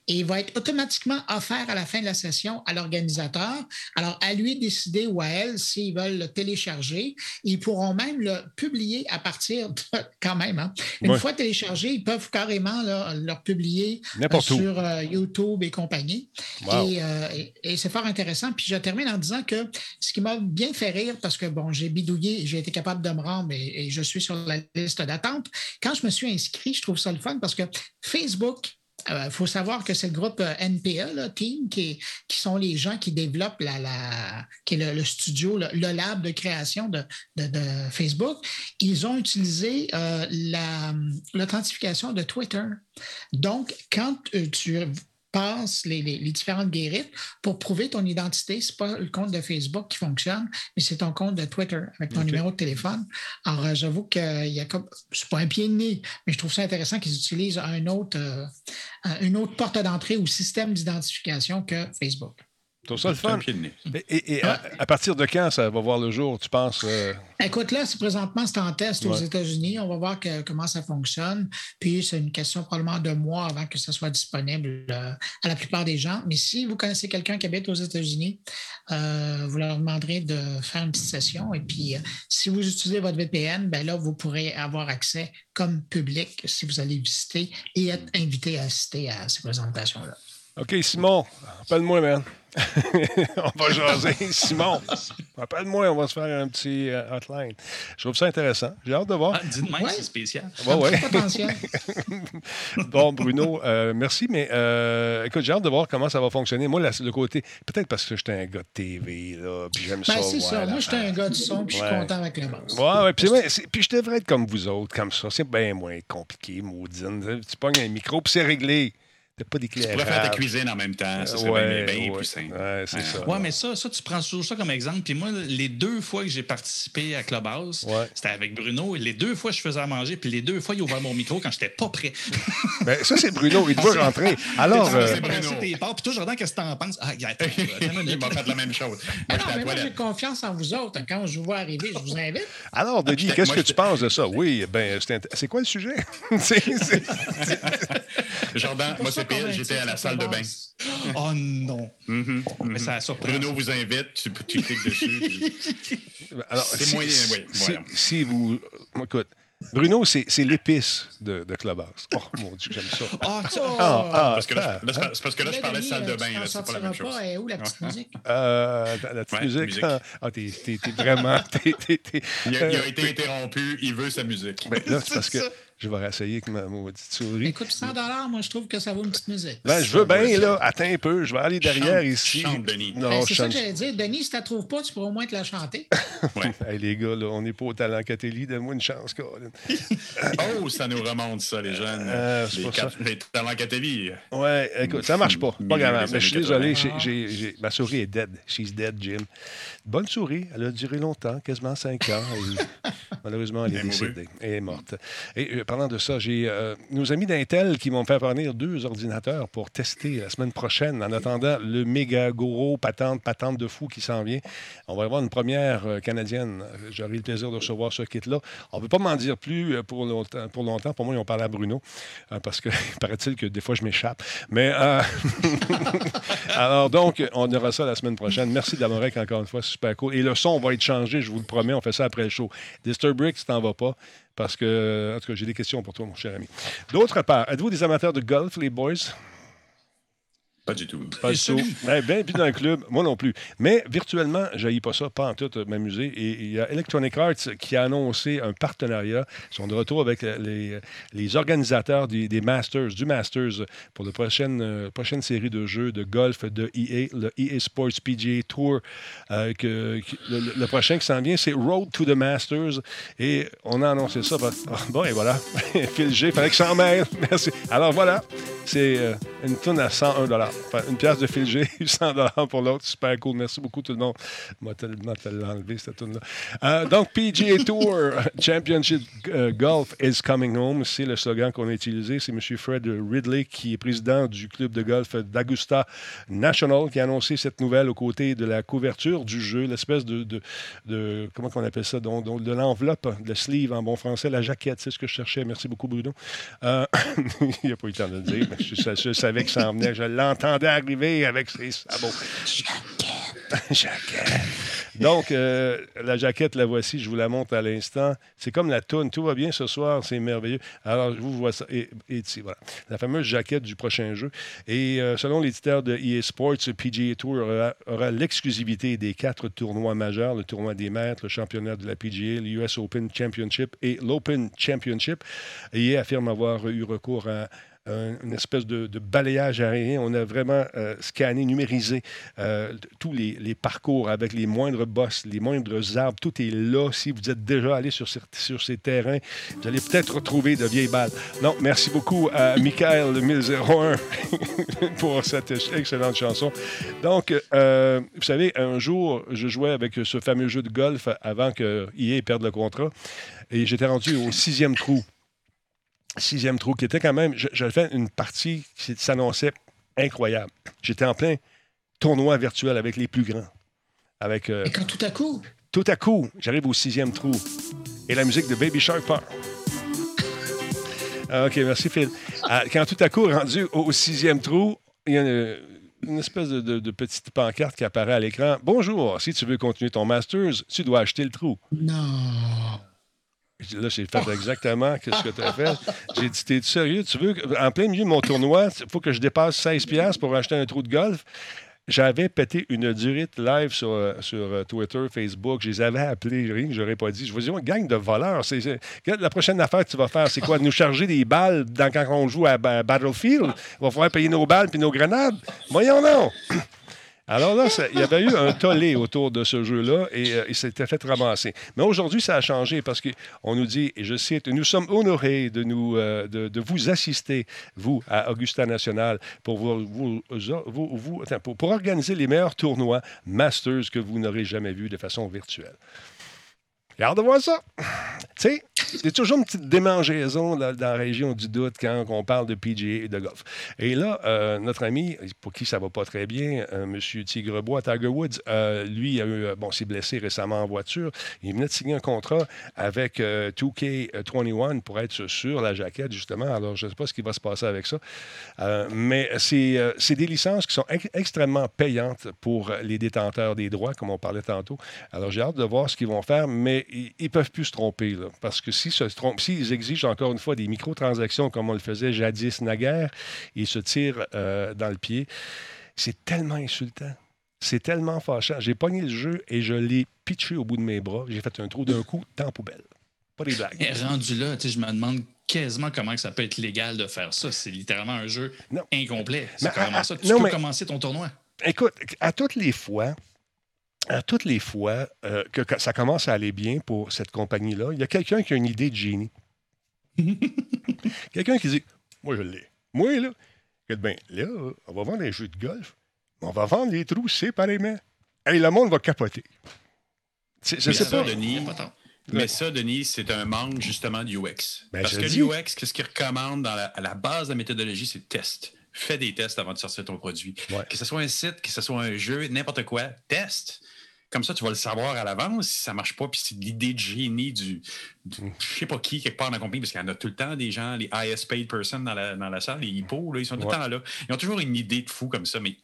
Et il va être automatiquement offert à la fin de la session à l'organisateur. Alors, à lui de décider ou à elle s'ils veulent le télécharger. Ils pourront même le publier à partir de, quand même, hein. une Ouais. fois téléchargé, ils peuvent carrément là, le publier N'importe où. sur euh, YouTube et compagnie. Wow. Et, euh, et- et c'est fort intéressant. Puis je termine en disant que ce qui m'a bien fait rire, parce que bon, j'ai bidouillé, j'ai été capable de me rendre et, et je suis sur la liste d'attente. Quand je me suis inscrit, je trouve ça le fun parce que Facebook, il faut savoir que c'est le groupe euh, NPE, là, Team, qui, sont les gens qui développent le, studio, le, lab de création de, Facebook. Ils ont utilisé euh, la- l'authentification de Twitter. Donc, quand euh, tu passes les, les- les différentes guérites pour prouver ton identité, ce n'est pas le compte de Facebook qui fonctionne, mais c'est ton compte de Twitter avec ton numéro de téléphone. Alors, euh, j'avoue qu'il y a comme. C'est pas un pied de nez, mais je trouve ça intéressant qu'ils utilisent un autre, euh, un- une autre porte d'entrée ou système d'identification que Facebook. Trouve ça le C'est un fun. pied de nez. Et, et- et à, à partir de quand ça va voir le jour, tu penses? euh, Écoute, là, c'est présentement, c'est en test aux Ouais. États-Unis. On va voir que- comment ça fonctionne. Puis, c'est une question probablement de mois avant que ça soit disponible euh, à la plupart des gens. Mais si vous connaissez quelqu'un qui habite aux États-Unis, euh, vous leur demanderez de faire une petite session. Et puis, euh, si vous utilisez votre VPN, ben là, vous pourrez avoir accès comme public si vous allez visiter et être invité à assister à ces présentations-là. OK, Simon, appelle-moi, man. on va jaser. Simon, appelle-moi, on va se faire un petit euh, hotline. Je trouve ça intéressant. J'ai hâte de voir. Ah, dis de même, Ouais. c'est spécial. Ouais, ouais. Très potentiel. Bon, Bruno, euh, merci, mais euh, écoute, j'ai hâte de voir comment ça va fonctionner. Moi, la- le côté, peut-être parce que j'étais un gars de TV, là, puis j'aime ça. Ben, c'est ça. Moi, j'étais un gars du son, puis je suis content avec le boss. Ouais, ouais, puis, puis je devrais être comme vous autres, comme ça. C'est bien moins compliqué, maudine. Tu pognes un micro, puis c'est réglé. T'as pas Tu d'éclairage. pourrais faire ta cuisine en même temps. Ça serait Ouais, bien, bien ouais. plus simple. Ouais, c'est ça. Ouais, mais ça, ça, tu prends toujours ça comme exemple. Puis moi, les deux fois que j'ai participé à Clubhouse, Ouais. c'était avec Bruno. Et les deux fois, je faisais à manger. Puis les deux fois, il ouvert mon micro quand j'étais pas prêt. Ben, ça, c'est Bruno. Il doit rentrer. Alors, Tu euh, sais, c'est Bruno. Puis toi, Jordan, qu'est-ce que t'en penses? Ah, attends, Il m'a fait la même chose. Ah Moi, non, mais moi, j'ai confiance en vous autres. Quand je vous vois arriver, je vous invite. alors, Denis, j'étais- qu'est-ce que tu penses de ça? Oui, ben, c'est quoi le sujet? Jordan, moi, c'est pire. J'étais à la salle de bain. Oh non. Mhm, Mais mhm. ça a surpris. Bruno vous invite, tu, tu cliques dessus. puis- Alors, C'est si, moyen, si- oui, si- voilà. si vous. Écoute, Bruno, c'est c'est l'épice de, de Clubhouse. Oh, mon Dieu, j'aime ça. Ah, Oh. Ah, ah, Parce que là, ah, je- là, pas- c'est parce que là, je parlais de salle de bain. là, C'est pas la même chose. pas. Et où la petite musique? Euh, la petite Ouais, musique. musique. Ah, t'es t'es- t'es vraiment. Il a, il a euh, été interrompu, il veut sa musique. ben, là, c'est parce que ça. Je vais réessayer avec ma maudite souris. Écoute, 100 moi, je trouve que ça vaut une petite musique. Ben, je veux bien, là. Attends un peu. Je vais aller derrière Chante, ici. chante, Denis. Non, Ben, c'est ça que j'allais dire. Denis, si tu la trouves pas, tu pourras au moins te la chanter. Ouais. Hey, les gars, là, on n'est pas au talent Catélie. Donne-moi une chance, Colin. Oh, ça nous remonte, ça, les jeunes. Euh, c'est les, pour quatre- les talents. Ouais, écoute, ça marche pas. Pas grave. Mais je suis désolé. 80. j'ai- j'ai- j'ai- ma souris est dead. She's dead, Jim. Bonne souris. Elle a duré longtemps, quasiment cinq ans. Et Malheureusement, elle est Elle est décédée. Elle est morte. Et euh, parlant de ça, j'ai euh, nos amis d'Intel qui vont me faire parvenir deux ordinateurs pour tester la semaine prochaine. En attendant le méga gros patente, patente de fou qui s'en vient. On va avoir une première euh, canadienne. J'aurai le plaisir de recevoir ce kit-là. On ne peut pas m'en dire plus euh, pour longtemps, pour moi, ils ont parlé à Bruno euh, parce que paraît-il que des fois, je m'échappe. Mais alors, donc, on aura ça la semaine prochaine. Merci Damorek, encore une fois, super cool. Et le son va être changé, je vous le promets. On fait ça après le show. Disturbrick, tu t'en vas pas. Parce que, en tout cas, j'ai des questions pour toi, mon cher ami. D'autre part, êtes-vous des amateurs de golf, les boys? Pas du tout. Pas du tout. Ben, ben, puis dans le club, moi non plus. Mais virtuellement, je pas ça, pas en tout euh, m'amuser. Et il y a Electronic Arts qui a annoncé un partenariat. Ils sont de retour avec les, les organisateurs des, des Masters, du Masters, pour la prochaine, euh, prochaine série de jeux de golf de EA, le EA Sports PGA Tour. euh, que, qui- le, le prochain qui s'en vient, c'est Road to the Masters. Et on a annoncé ça. parce- ah, bon, et voilà. Phil G, il fallait que j'en mêle. Merci. Alors voilà, c'est euh, une tonne à 101 Enfin, une pièce de Phil G, 100 pour l'autre. Super cool. Merci beaucoup tout le monde. Moi, tellement te l'enlever, cette tune là donc, PGA Tour Championship euh, Golf is coming home. C'est le slogan qu'on a utilisé. C'est M. Fred Ridley, qui est président du club de golf d'Augusta National, qui a annoncé cette nouvelle aux côtés de la couverture du jeu, l'espèce de, comment on appelle ça, donc, de l'enveloppe, le sleeve en bon français, la jaquette, c'est ce que je cherchais. Merci beaucoup, Bruno. Euh, il n'a pas eu le temps de le dire, je, savais que ça en venait. Je l'entendais arriver avec ses sabots. Jaquette. Donc, euh, la jaquette, la voici, je vous la montre à l'instant. C'est comme la toune. Tout va bien ce soir, c'est merveilleux. Alors, je vous vois ça. Et, et voilà. La fameuse jaquette du prochain jeu. Et euh, selon l'éditeur de EA Sports, le PGA Tour aura, aura l'exclusivité des quatre tournois majeurs le tournoi des maîtres, le championnat de la PGA, le US Open Championship et l'Open Championship. EA affirme avoir eu recours à un- une espèce de, balayage aérien. On a vraiment euh, scanné, numérisé euh, tous les, parcours avec les moindres bosses, les moindres arbres. Tout est là. Si vous êtes déjà allé sur, sur ces terrains, vous allez peut-être retrouver de vieilles balles. Non, merci beaucoup à Michael 1001 pour cette excellente chanson. Donc, euh, vous savez, un jour, je jouais avec ce fameux jeu de golf avant que EA perde le contrat et j'étais rendu au sixième trou sixième trou, qui était quand même. je- J'avais fait une partie qui s'annonçait incroyable. J'étais en plein tournoi virtuel avec les plus grands. Avec euh, Et quand tout à coup, tout à coup, j'arrive au sixième trou et la musique de Baby Shark part. Ah, OK, merci Phil. Ah, quand tout à coup, rendu au, au sixième trou, il y a une, une espèce de, de- de petite pancarte qui apparaît à l'écran. Bonjour, si tu veux continuer ton Masters, tu dois acheter le trou. non. Là, j'ai fait exactement ce que tu as fait. J'ai dit, t'es sérieux? Tu veux, en plein milieu de mon tournoi, il faut que je dépasse 16 piastres pour acheter un trou de golf? J'avais pété une durite live sur, sur euh, Twitter, Facebook. Je les avais appelés, rien que j'aurais pas dit. Je vous dis, une gang de voleurs. C'est, La prochaine affaire que tu vas faire, c'est quoi? Nous charger des balles dans- quand on joue à Ba- Battlefield? Il va falloir payer nos balles puis nos grenades? Voyons non! Alors là, il y avait eu un tollé autour de ce jeu-là et euh, il s'était fait ramasser. Mais aujourd'hui, ça a changé parce qu'on nous dit, et je cite, nous sommes honorés euh, de, vous assister, vous, à Augusta National, pour, organiser les meilleurs tournois Masters que vous n'aurez jamais vus de façon virtuelle. Hâte de voir ça. Tu sais, il y a toujours une petite démangeaison dans, la région du doute quand on parle de PGA et de golf. Et là, euh, notre ami, pour qui ça va pas très bien, euh, M. Tigrebois, Tiger Woods, euh, lui, euh, bon, s'est blessé récemment en voiture. Il venait de signer un contrat avec euh, 2K21 pour être sur la jaquette, justement. Alors, je ne sais pas ce qui va se passer avec ça. Mais c'est des licences qui sont ex- extrêmement payantes pour les détenteurs des droits, comme on parlait tantôt. Alors, j'ai hâte de voir ce qu'ils vont faire, mais ils ne peuvent plus se tromper. parce que s'ils se trompent, s'ils exigent encore une fois des microtransactions comme on le faisait jadis naguère, ils se tirent euh, dans le pied. C'est tellement insultant. C'est tellement fâchant. J'ai pogné le jeu et je l'ai pitché au bout de mes bras. J'ai fait un trou d'un coup dans la poubelle. Pas des blagues. Et rendu là, je me demande quasiment comment que ça peut être légal de faire ça. C'est littéralement un jeu Non. incomplet. C'est ça. Tu non, peux mais- commencer ton tournoi. Écoute, à toutes les fois, à toutes les fois euh, que, que ça commence à aller bien pour cette compagnie-là, il y a quelqu'un qui a une idée de génie. quelqu'un qui dit Moi, je l'ai. Moi, là, regarde bien, là, on va vendre un jeu de golf, mais on va vendre les trous séparément. Et le monde va capoter. C'est- Je Mais sais ça, pas. Denis, Pas tant. Mais ça, Denis, c'est un manque justement du UX. Ben, Parce que l'UX, qu'est-ce qu'il recommande dans la, à la base de la méthodologie, c'est test. Fais des tests avant de sortir ton produit. Ouais. Que ce soit un site, que ce soit un jeu, n'importe quoi, teste. Comme ça, tu vas le savoir à l'avance si ça marche pas, puis c'est l'idée de génie du, du- Mm. je sais pas qui, quelque part dans la compagnie, parce qu'il y en a tout le temps des gens, les highest paid person dans la, dans la salle, les hippos, là, ils sont tout Ouais. le temps là. Ils ont toujours une idée de fou comme ça, mais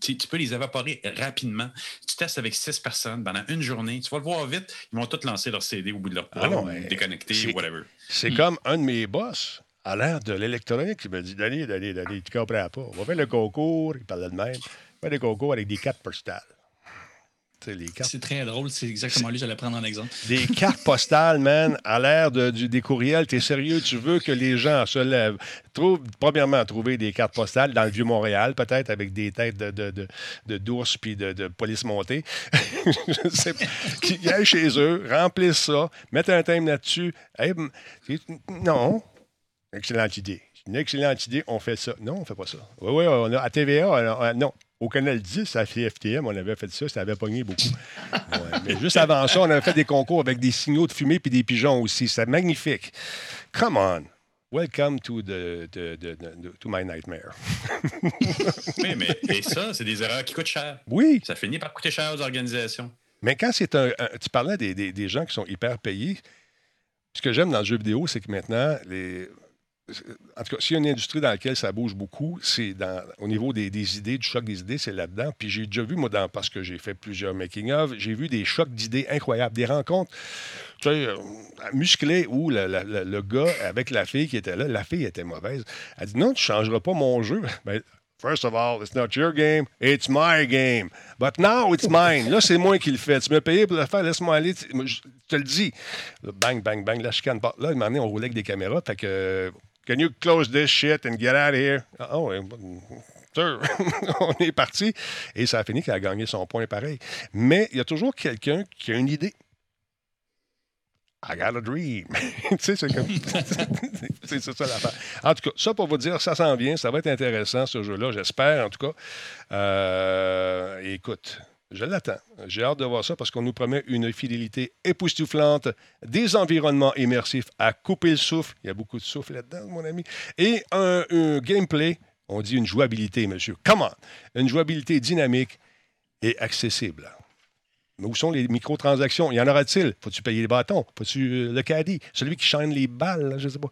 tu, peux les évaporer rapidement. Tu testes avec six personnes pendant une journée, tu vas le voir vite, ils vont tous lancer leur CD au bout de leur Ah non, ou déconnecter whatever. C'est comme un de mes boss à l'ère de l'électronique qui me dit Danny, Danny, Danny, tu comprends pas. On va faire le concours. Il parlait de même. On va faire des concours avec des cartes postales. C'est très drôle, c'est exactement lui, j'allais prendre en exemple. Des cartes postales, man, à l'ère de- du- des courriels. T'es sérieux? Tu veux que les gens se lèvent? Trouve, premièrement, trouver des cartes postales dans le Vieux-Montréal, peut-être, avec des têtes de, de, de- de- d'ours puis de, de police montée. Je sais pas. Qui aillent chez eux, remplissent ça, mettent un thème là-dessus. Hey, c'est- non. Excellente idée. C'est Une excellente idée. On fait ça. Non, on fait pas ça. Oui, oui, on a, à TVA, on a- non. Au Canal 10, à FTM, on avait fait ça. Ça avait pogné beaucoup. Ouais, mais juste avant ça, on avait fait des concours avec des signaux de fumée puis des pigeons aussi. C'était magnifique. Come on. Welcome to, the, the- the- the- to my nightmare. Oui, mais et ça, c'est des erreurs qui coûtent cher. Oui, Ça finit par coûter cher aux organisations. mais quand c'est un, un- Tu parlais des, des- des gens qui sont hyper payés. Ce que j'aime dans le jeu vidéo, c'est que maintenant, les. En tout cas, s'il y a une industrie dans laquelle ça bouge beaucoup, c'est dans, au niveau des, des idées, du choc des idées, c'est là-dedans. Puis j'ai déjà vu, moi, dans, parce que j'ai fait plusieurs making-of, j'ai vu des chocs d'idées incroyables, des rencontres tu euh, musclées où le, gars avec la fille qui était là, la fille était mauvaise. Elle dit Non, tu ne changeras pas mon jeu. Ben, First of all, it's not your game, it's my game. But now it's mine. Là, c'est moi qui le fais. Tu m'as payé pour le faire, laisse-moi aller. Je te le dis. Bang, bang, bang, la chicane part. Là, un moment donné, on roulait avec des caméras. Fait que, can you close this shit and get out of here? Ah, ouais, Sure. on est parti. Et ça a fini qu'elle a gagné son point pareil. Mais il y a toujours quelqu'un qui a une idée. I got a dream. tu sais, c'est comme. c'est ça l'affaire. En tout cas, ça pour vous dire, ça s'en vient. Ça va être intéressant, ce jeu-là, j'espère, en tout cas. Euh, écoute, je l'attends. J'ai hâte de voir ça parce qu'on nous promet une fidélité époustouflante, des environnements immersifs à couper le souffle. Il y a beaucoup de souffle là-dedans, mon ami. Et un, un gameplay, on dit une jouabilité, monsieur. Come on! Une jouabilité dynamique et accessible. Mais où sont les microtransactions? Y en aura-t-il? Faut-tu payer les bâtons? Faut-tu euh, le caddie? Celui qui chaîne les balles, là, je sais pas.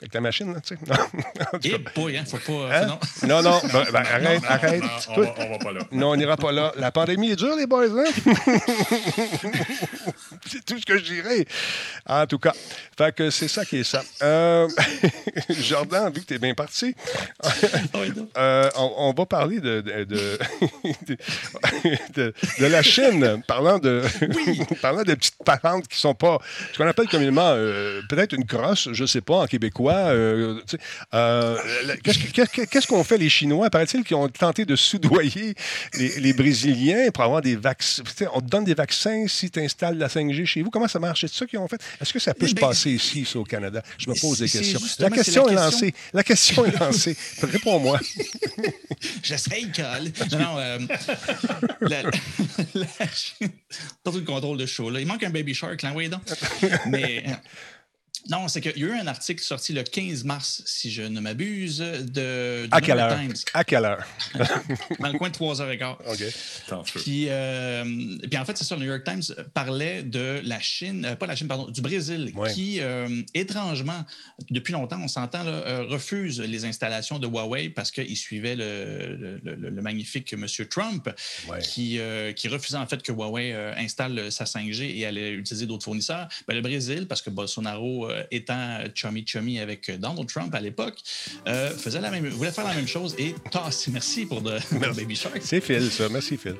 Avec ta machine, là, tu sais. Non. Boy, hein, faut pas. hein? non. Non, non, ben, ben, arrête, Non, arrête. non, on, va, on va pas là. non, on n'ira pas là. La pandémie est dure, les boys, hein? c'est tout ce que je dirais. En tout cas, fait que c'est ça qui est ça. Euh, Jordan, vu que tu es bien parti, non. euh, on, on va parler de, de, de, de- de la Chine, parlant de, parlant de petites patentes qui sont pas, ce qu'on appelle communément euh, peut-être une crosse, je sais pas, en québécois. euh, euh, qu'est-ce que- qu'est-ce que- qu'est-ce qu'on fait les Chinois? Paraît-il qu'ils ont tenté de soudoyer les, les Brésiliens pour avoir des vaccins. On te donne des vaccins si tu installes la 5G chez vous. Comment ça marche? C'est ça qu'ils ont fait? Est-ce que ça peut Eh se ben, passer ici, ça, au Canada? Je me pose des questions. La question la est question. lancée. La question est lancée. Réponds-moi. J'essaye, Carl. Non, non. la, la, pas tout le contrôle de show. Là. Il manque un Baby Shark, là, oui, donc. Mais. Non, c'est qu'il y a eu un article sorti le 15 mars, si je ne m'abuse, de du À quelle New York heure? Times, À quelle heure? dans le coin de 3h15. OK. Puis, euh, puis en fait, c'est ça, le New York Times parlait de la Chine, euh, pas la Chine, pardon, du Brésil, Ouais. qui, euh, étrangement, depuis longtemps, on s'entend, là, euh, refuse les installations de Huawei parce qu'il suivait le, le- le- le magnifique M. Trump, Ouais. qui, euh, qui refusait en fait que Huawei euh, installe sa 5G et allait utiliser d'autres fournisseurs. Ben, le Brésil, parce que Bolsonaro, euh, étant chummy-chummy avec Donald Trump à l'époque, euh, faisait la même, voulait faire la même chose et tasse. Merci pour de, Baby Shark. C'est Phil, ça. Merci, Phil.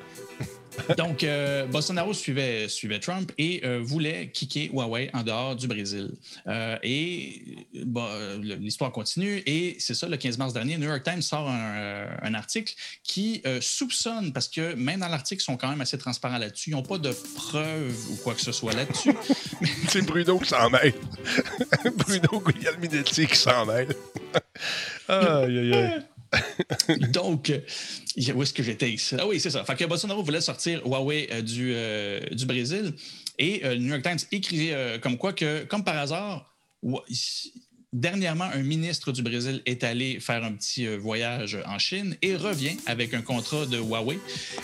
Donc, euh, Bolsonaro suivait, suivait Trump et euh, voulait kicker Huawei en dehors du Brésil. Euh, et l'histoire continue. Et c'est ça, le 15 mars dernier, New York Times sort un, un article qui soupçonne, parce que même dans l'article, ils sont quand même assez transparents là-dessus. Ils n'ont pas de preuves ou quoi que ce soit là-dessus. C'est Bruno qui s'en mêle. Bruno Guglielminetti qui s'en mêle. aïe, aïe, aïe. Donc, où est-ce que j'étais ici? Ah oui, c'est ça. Fait que Bolsonaro voulait sortir Huawei du, du Brésil et le New York Times écrivait comme quoi que, comme par hasard, Dernièrement, un ministre du Brésil est allé faire un petit euh, voyage en Chine et revient avec un contrat de Huawei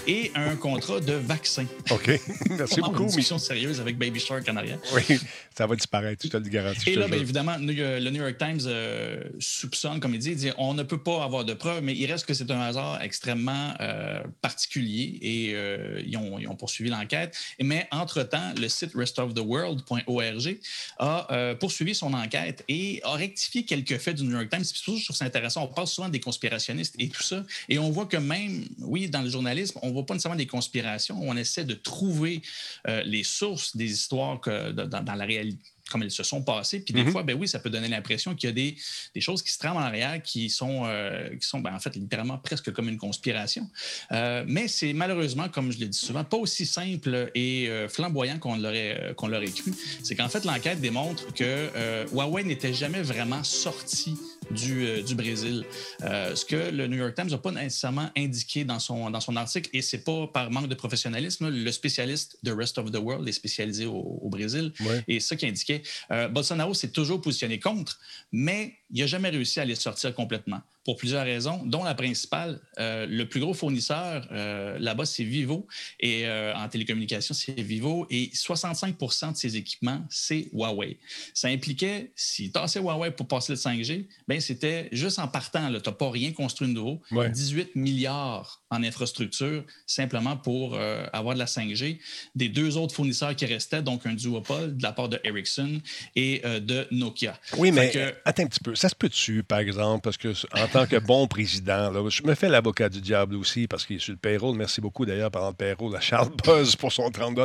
et un contrat de vaccin. OK. Merci beaucoup. Une discussion sérieuse avec Baby Shark en arrière. Oui, ça va disparaître, je te le garantis. Et là, bien évidemment, le New York Times euh, soupçonne, comme il dit, dit, on ne peut pas avoir de preuves, mais il reste que c'est un hasard extrêmement euh, particulier et ils ont, ils, ont, poursuivi l'enquête. Mais entre-temps, le site restoftheworld.org a poursuivi son enquête et a rectifier quelques faits du New York Times. C'est je trouve ça intéressant. On parle souvent des conspirationnistes et tout ça. Et on voit que même, oui, dans le journalisme, on ne voit pas nécessairement des conspirations. On essaie de trouver euh, les sources des histoires que, dans la réalité comme elles se sont passées. Puis des mhm. fois, ben oui, ça peut donner l'impression qu'il y a des, des, choses qui se trament en arrière qui sont, euh, qui sont ben, en fait littéralement presque comme une conspiration. Euh, mais c'est malheureusement, comme je l'ai dit souvent, pas aussi simple et euh, flamboyant qu'on l'aurait qu'on l'aurait cru. C'est qu'en fait, l'enquête démontre que Huawei n'était jamais vraiment sorti du, du Brésil. ce que le New York Times n'a pas nécessairement indiqué dans son, dans son article, et c'est pas par manque de professionnalisme, le spécialiste de Rest of the World est spécialisé au, Brésil, et ça qui indiquait. Euh, Bolsonaro s'est toujours positionné contre, mais il n'a jamais réussi à les sortir complètement pour plusieurs raisons, dont la principale. Euh, le plus gros fournisseur euh, là-bas, c'est Vivo. Et en télécommunication, c'est Vivo. Et 65% de ses équipements, c'est Huawei. Ça impliquait, si tu assez Huawei pour passer le 5G, ben c'était juste en partant. Tu n'as pas rien construit de nouveau. 18 milliards en infrastructure simplement pour avoir de la 5G. Des deux autres fournisseurs qui restaient, donc un duopole de la part de Ericsson et de Nokia. Oui, mais attends un petit peu ça se peut-tu, par exemple, parce que en tant que bon président, je me fais l'avocat du diable aussi parce qu'il est sur le payroll. Merci beaucoup d'ailleurs, par le payroll à Charles Buzz pour son 30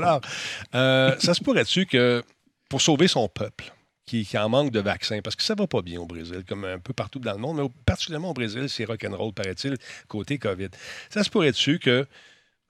euh, Ça se pourrait-tu que pour sauver son peuple, qui, en manque de vaccins, parce que ça va pas bien au Brésil, comme un peu partout dans le monde, mais particulièrement au Brésil, c'est rock'n'roll, paraît-il, côté COVID. Ça se pourrait-tu que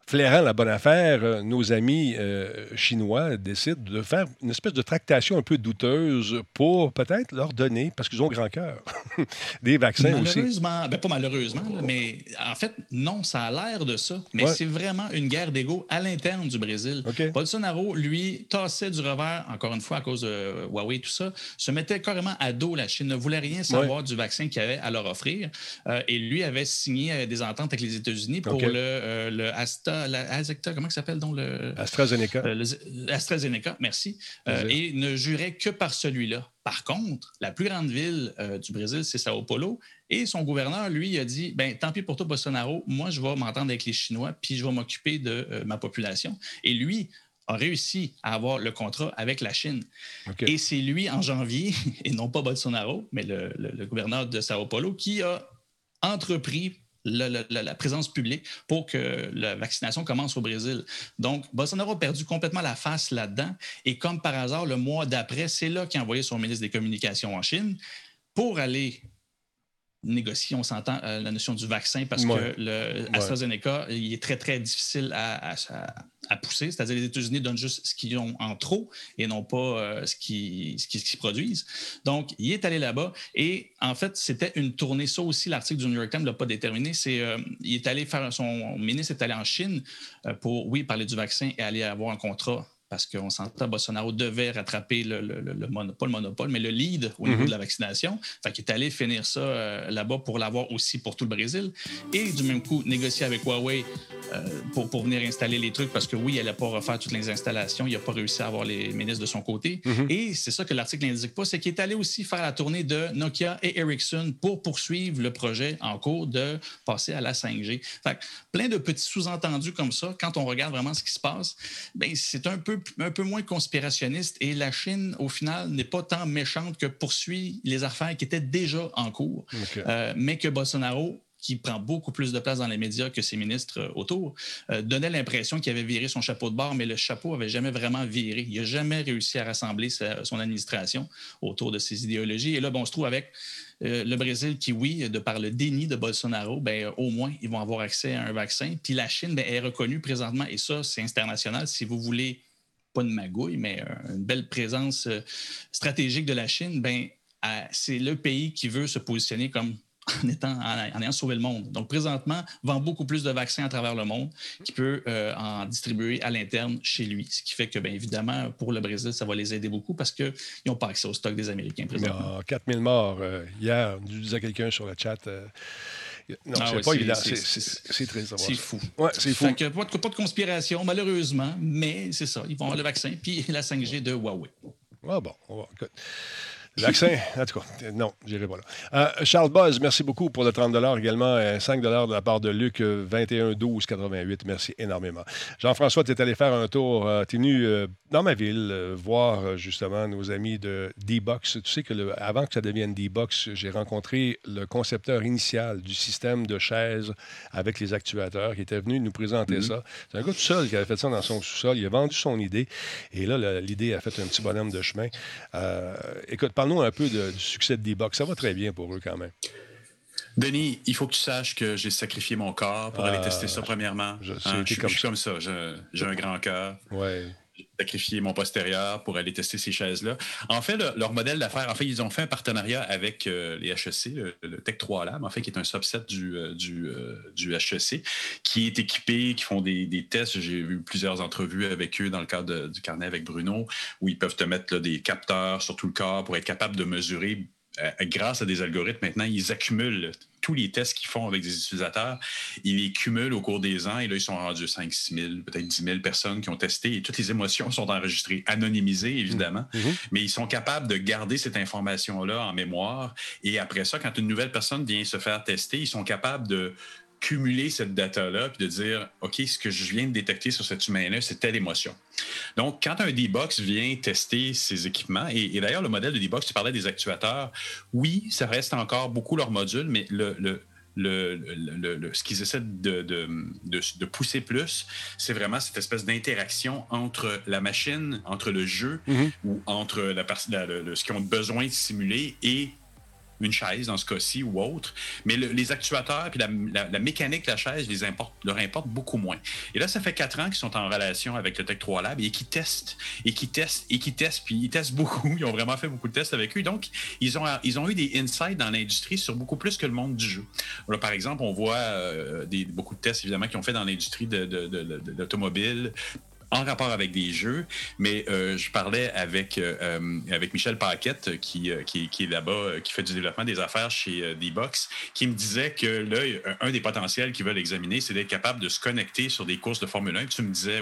flairant la bonne affaire, euh, nos amis euh, chinois décident de faire une espèce de tractation un peu douteuse pour peut-être leur donner, parce qu'ils ont grand cœur, des vaccins aussi. Malheureusement, ben pas malheureusement, mais en fait, non, ça a l'air de ça. Mais c'est vraiment une guerre d'ego à l'interne du Brésil. Bolsonaro, lui, tassait du revers, encore une fois, à cause de Huawei et tout ça, se mettait carrément à dos la Chine, ne voulait rien savoir du vaccin qu'il avait à leur offrir. Euh, et lui avait signé des ententes avec les États-Unis pour le, le Asta la comment ça s'appelle donc le AstraZeneca. Euh, AstraZeneca, merci. Euh, et ne jurait que par celui-là. Par contre, la plus grande ville euh, du Brésil, c'est Sao Paulo. Et son gouverneur, lui, a dit ben, tant pis pour toi, Bolsonaro, moi, je vais m'entendre avec les Chinois, puis je vais m'occuper de ma population. Et lui, a réussi à avoir le contrat avec la Chine. Et c'est lui, en janvier, et non pas Bolsonaro, mais le, le gouverneur de Sao Paulo, qui a entrepris la, présence publique pour que la vaccination commence au Brésil. Donc, Bolsonaro a perdu complètement la face là-dedans. Et comme par hasard, le mois d'après, c'est là qu'il a envoyé son ministre des Communications en Chine pour aller négocier, on s'entend, euh, la notion du vaccin parce que le AstraZeneca, il est très, très difficile à, pousser. C'est-à-dire les États-Unis donnent juste ce qu'ils ont en trop et non pas euh, ce qu'ils ce produisent. Donc, il est allé là-bas et en fait, c'était une tournée. Ça aussi, l'article du New York Times ne l'a pas déterminé. C'est, euh, il est allé faire, son ministre est allé en Chine pour, oui, parler du vaccin et aller avoir un contrat parce qu'on s'entend, Bolsonaro devait rattraper le, le, monopole, monopole, mais le lead au niveau mhm. de la vaccination. Fait qu'il est allé finir ça euh, là-bas pour l'avoir aussi pour tout le Brésil. Et du même coup, négocier avec Huawei euh, pour, pour, venir installer les trucs, parce que oui, elle n'a pas refaire toutes les installations, il n'a pas réussi à avoir les ministres de son côté. Mhm. Et c'est ça que l'article n'indique pas, c'est qu'il est allé aussi faire la tournée de Nokia et Ericsson pour poursuivre le projet en cours de passer à la 5G. Fait plein de petits sous-entendus comme ça, quand on regarde vraiment ce qui se passe, ben, c'est un peu un peu moins conspirationniste et la Chine, au final, n'est pas tant méchante que poursuit les affaires qui étaient déjà en cours, euh, mais que Bolsonaro qui prend beaucoup plus de place dans les médias que ses ministres euh, autour, euh, donnait l'impression qu'il avait viré son chapeau de bord, mais le chapeau avait jamais vraiment viré. Il n'a jamais réussi à rassembler son administration autour de ses idéologies. Et là, bon, on se trouve avec euh, le Brésil qui, oui, de par le déni de Bolsonaro, ben, au moins, ils vont avoir accès à un vaccin. Puis la Chine ben, est reconnue présentement, et ça, c'est international. Si vous voulez pas de magouille, mais euh, une belle présence euh, stratégique de la Chine, ben, c'est le pays qui veut se positionner comme en, étant, en, ayant sauvé le monde. Donc, présentement, vend beaucoup plus de vaccins à travers le monde qu'il peut euh, en distribuer à l'interne chez lui. Ce qui fait que, bien évidemment, pour le Brésil, ça va les aider beaucoup parce qu'ils n'ont pas accès au stock des Américains présentement. Il y a 4000 morts hier, je disais quelqu'un sur le chat. Non, ah c'est pas évident. C'est triste. C'est fou. Ouais, c'est fou. Pas, de, pas, de, conspiration, malheureusement, mais c'est ça. Ils vont avoir le vaccin puis la 5G de Huawei. Ah bon, on va. Vaccin, en tout cas, non, j'irai pas là. Euh, Charles Buzz, merci beaucoup pour le 30 également. 5 euh, de la part de Luc, 21 12 88. Merci énormément. Jean-François, tu es allé faire un tour. Euh, tu es venu dans ma ville voir justement nos amis de D-Box. Tu sais que avant que ça devienne D-Box, j'ai rencontré le concepteur initial du système de chaises avec les actuateurs qui était venu nous présenter mm-hmm. ça. C'est un gars tout seul qui avait fait ça dans son sous-sol. Il a vendu son idée et là, l'idée a fait un petit bonhomme de chemin. écoute, parle-nous un peu du succès de D-Box. Ça va très bien pour eux quand même. Denis, il faut que tu saches que j'ai sacrifié mon corps pour aller tester ça premièrement. Je, hein, suis comme ça. J'ai un grand cœur. Ouais sacrifié mon postérieur pour aller tester ces chaises-là. En fait, leur modèle d'affaires, en fait, ils ont fait un partenariat avec euh, les HEC, le, Tech 3 Lab, en fait, qui est un subset du, euh, du, euh, HEC, qui est équipé, qui font des, des tests. J'ai vu plusieurs entrevues avec eux dans le cadre du carnet avec Bruno, où ils peuvent te mettre des capteurs sur tout le corps pour être capable de mesurer grâce à des algorithmes, maintenant, ils accumulent tous les tests qu'ils font avec des utilisateurs. Ils les cumulent au cours des ans et là, ils sont rendus 5, 6 000, peut-être 10 000 personnes qui ont testé et toutes les émotions sont enregistrées, anonymisées, évidemment, mmh. Mmh. mais ils sont capables de garder cette information-là en mémoire et après ça, quand une nouvelle personne vient se faire tester, ils sont capables de cumuler cette data-là puis de dire, OK, ce que je viens de détecter sur cet humain-là, c'est telle émotion. Donc, quand un D-Box vient tester ses équipements, et, d'ailleurs, le modèle de D-Box, tu parlais des actuateurs, oui, ça reste encore beaucoup leur module, mais le, le le, ce qu'ils essaient de, de, pousser plus, c'est vraiment cette espèce d'interaction entre la machine, entre le jeu mm-hmm. ou entre la, la, ce qu'ils ont besoin de simuler et une chaise dans ce cas-ci ou autre. Mais les actuateurs puis la, mécanique de la chaise les importe, leur importe beaucoup moins. Et là, ça fait quatre ans qu'ils sont en relation avec le Tech 3 Lab et qui testent, et qui testent, et qui testent, puis ils testent beaucoup. Ils ont vraiment fait beaucoup de tests avec eux. Donc, ils ont, ils ont eu des insights dans l'industrie sur beaucoup plus que le monde du jeu. Là, par exemple, on voit euh, des, beaucoup de tests, évidemment, qui ont fait dans l'industrie de, de l'automobile, en rapport avec des jeux, mais euh, je parlais avec, euh, euh, avec Michel Paquette, qui, qui, qui est là-bas, qui fait du développement des affaires chez D-Box, qui me disait que là, un des potentiels qu'ils veulent examiner, c'est d'être capable de se connecter sur des courses de Formule 1. Tu me disais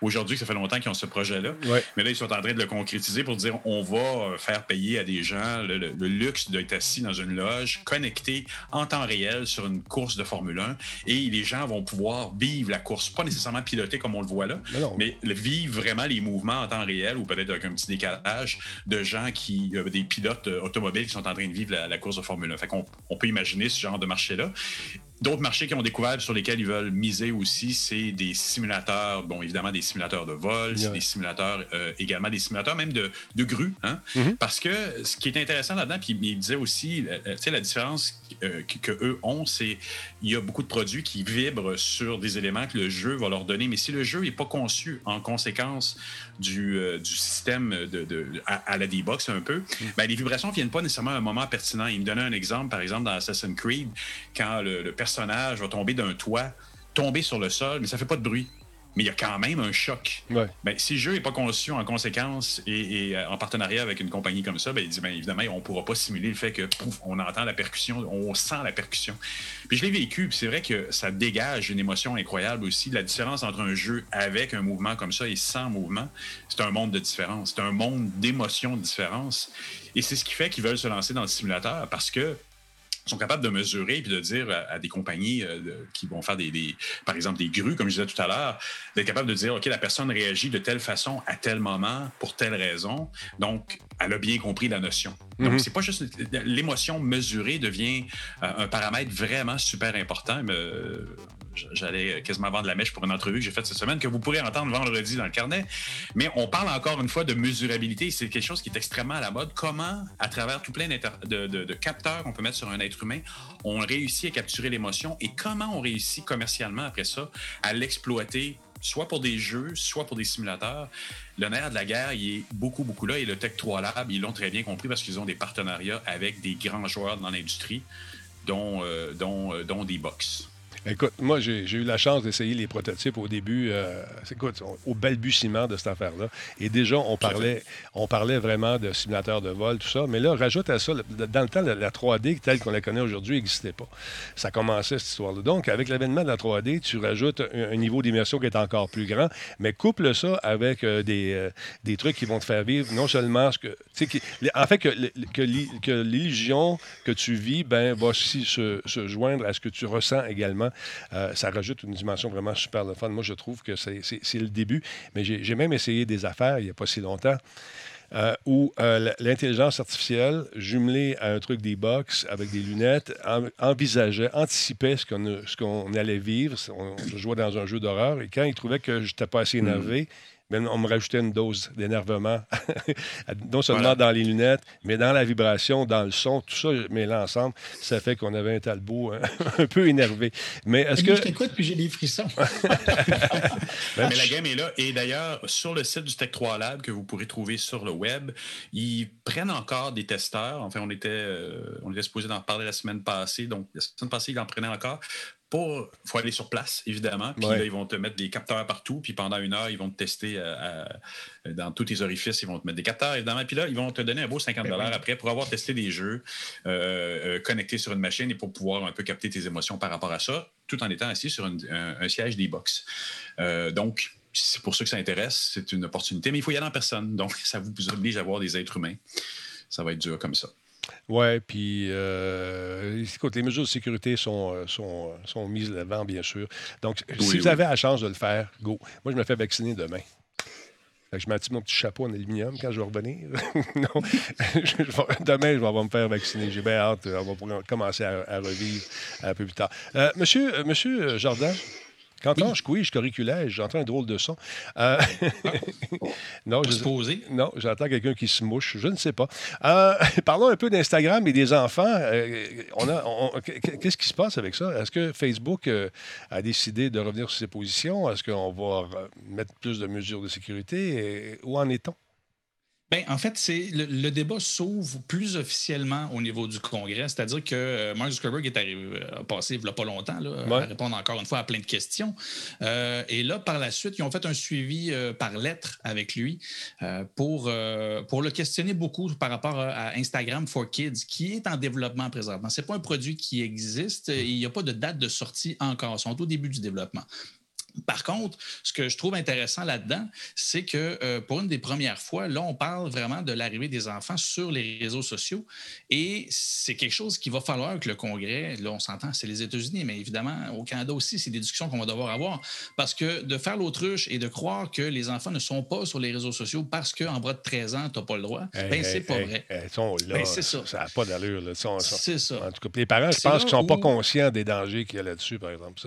aujourd'hui que ça fait longtemps qu'ils ont ce projet-là, mais là, ils sont en train de le concrétiser pour dire on va faire payer à des gens le, luxe d'être assis dans une loge, connecté en temps réel sur une course de Formule 1, et les gens vont pouvoir vivre la course, pas nécessairement piloter comme on le voit là, mais vivre vraiment les mouvements en temps réel ou peut-être avec un petit décalage de gens qui, euh, des pilotes euh, automobiles qui sont en train de vivre la, course de Formule 1. Fait on peut imaginer ce genre de marché-là. D'autres marchés qui ont découvert sur lesquels ils veulent miser aussi, c'est des simulateurs, bon, évidemment, des simulateurs de vol, des simulateurs, euh, également des simulateurs même de, de grue. Hein? Mm-hmm. Parce que ce qui est intéressant là-dedans, puis il disait aussi, euh, tu sais, la différence euh, que, eux ont, c'est il y a beaucoup de produits qui vibrent sur des éléments que le jeu va leur donner. Mais si le jeu n'est pas conçu en conséquence du, du système de, à, la D-Box un peu, mm. ben, les vibrations ne viennent pas nécessairement à un moment pertinent. Il me donnait un exemple, par exemple, dans Assassin's Creed, quand le, le personnage va tomber d'un toit, tomber sur le sol, mais ça fait pas de bruit. Mais il y a quand même un choc. Ben, si le jeu n'est pas conçu en conséquence et, euh, en partenariat avec une compagnie comme ça, ben, il dit ben, évidemment, on ne pourra pas simuler le fait que on entend la percussion, on sent la percussion. Puis je l'ai vécu, puis c'est vrai que ça dégage une émotion incroyable aussi. La différence entre un jeu avec un mouvement comme ça et sans mouvement, c'est un monde de différence. C'est un monde d'émotions de différence. Et c'est ce qui fait qu'ils veulent se lancer dans le simulateur parce que sont capables de mesurer et de dire à, des compagnies euh, qui vont faire des, par exemple, des grues, comme je disais tout à l'heure, d'être capable de dire, OK, la personne réagit de telle façon à tel moment pour telle raison. Donc, elle a bien compris la notion. Donc, mhm. c'est pas juste l'émotion mesurée devient euh, un paramètre vraiment super important. Euh, j'allais quasiment vendre la mèche pour une entrevue que j'ai faite cette semaine, que vous pourrez entendre vendredi dans le carnet. Mais on parle encore une fois de mesurabilité. C'est quelque chose qui est extrêmement à la mode. Comment, à travers tout plein de, de, capteurs qu'on peut mettre sur un être humain, on réussit à capturer l'émotion et comment on réussit commercialement après ça à l'exploiter soit pour des jeux, soit pour des simulateurs? Le nerf de la guerre, il est beaucoup, beaucoup là. Et le Tech 3 Lab, ils l'ont très bien compris parce qu'ils ont des partenariats avec des grands joueurs dans l'industrie dont, euh, dont, euh, dont des box. Écoute, moi, j'ai eu la chance d'essayer les prototypes au début, euh, écoute, au balbutiement de cette affaire-là. Et déjà, on parlait, on parlait vraiment de simulateurs de vol, tout ça. Mais là, rajoute à ça, dans le temps, la, 3D telle qu'on la connaît aujourd'hui n'existait pas. Ça commençait, cette histoire-là. Donc, avec l'avènement de la 3D, tu rajoutes un, niveau d'immersion qui est encore plus grand, mais couple ça avec euh, des, euh, des trucs qui vont te faire vivre non seulement ce que. en fait, que, que l'illusion que tu vis ben, va aussi se, se joindre à ce que tu ressens également euh, ça rajoute une dimension vraiment super de fun. Moi, je trouve que c'est le début. Mais j'ai même essayé des affaires il n'y a pas si longtemps. Euh, où euh, l'intelligence artificielle, jumelée à un truc des box avec des lunettes, envisageait, anticipait ce qu'on allait vivre. On, je jouais dans un jeu d'horreur et quand il trouvait que je n'étais pas assez énervé, on me rajoutait une dose d'énervement, non seulement dans les lunettes, mais dans la vibration, dans le son, tout ça, mais l'ensemble, ça fait qu'on avait un talbot hein, un peu énervé. Mais est-ce que. Je t'écoute puis j'ai des frissons. Ben, mais la game est là. Et d'ailleurs, sur le site du Tech 3 Lab que vous pourrez trouver sur le web, ils prennent encore des testeurs. Enfin, on était, euh, on était supposé d'en parler la semaine passée. Donc, la semaine passée, ils en prenaient encore il faut aller sur place, évidemment. Puis là, ils vont te mettre des capteurs partout. Puis pendant une heure, ils vont te tester euh, dans tous tes orifices. Ils vont te mettre des capteurs, évidemment. Puis là, ils vont te donner un beau 50 ben après pour avoir testé des jeux euh, euh, connectés sur une machine et pour pouvoir un peu capter tes émotions par rapport à ça, tout en étant assis sur un, siège d'e-box. donc, c'est pour ceux que ça intéresse, c'est une opportunité. Mais il faut y aller en personne. Donc, ça vous oblige à voir des êtres humains. Ça va être dur comme ça. Oui, puis euh, écoute, les mesures de sécurité sont, euh, sont, sont mises l'avant, bien sûr. Donc, si vous avez la chance de le faire, go. Moi, je me fais vacciner demain. je m'attire mon petit chapeau en aluminium quand je vais revenir. non, demain, je vais me faire vacciner. J'ai bien hâte. On va commencer à, revivre un peu plus tard. Euh, monsieur, euh, monsieur Jordan, quand oui. je couille, je curriculais, j'entends un drôle de son. Euh... non, je poser. Non, j'entends quelqu'un qui se mouche. Je ne sais pas. Euh, parlons un peu d'Instagram et des enfants. Euh, on a, qu'est-ce qui se passe avec ça? Est-ce que Facebook a décidé de revenir sur ses positions? Est-ce qu'on va mettre plus de mesures de sécurité? où en est-on? Ben, en fait, c'est le, débat s'ouvre plus officiellement au niveau du Congrès, c'est-à-dire que euh, Mark Zuckerberg est arrivé, euh, passé il n'y a pas longtemps là, à répondre encore une fois à plein de questions. Euh, et là, par la suite, ils ont fait un suivi par lettre avec lui pour, pour le questionner beaucoup par rapport à Instagram for Kids, qui est en développement présentement. Ce n'est pas un produit qui existe, il n'y a pas de date de sortie encore, ils sont au début du développement. Par contre, ce que je trouve intéressant là-dedans, c'est que euh, pour une des premières fois, là, on parle vraiment de l'arrivée des enfants sur les réseaux sociaux et c'est quelque chose qu'il va falloir que le Congrès, là, on s'entend, c'est les États-Unis, mais évidemment, au Canada aussi, c'est des discussions qu'on va devoir avoir parce que de faire l'autruche et de croire que les enfants ne sont pas sur les réseaux sociaux parce qu'en bas de 13 ans, tu n'as pas le droit, ben, c'est pas vrai. sont là, ben, c'est ça. Ça n'a pas d'allure. C'est ça. En tout cas, les parents, je pense qu'ils ne sont pas conscients des dangers qu'il y a là-dessus, par exemple.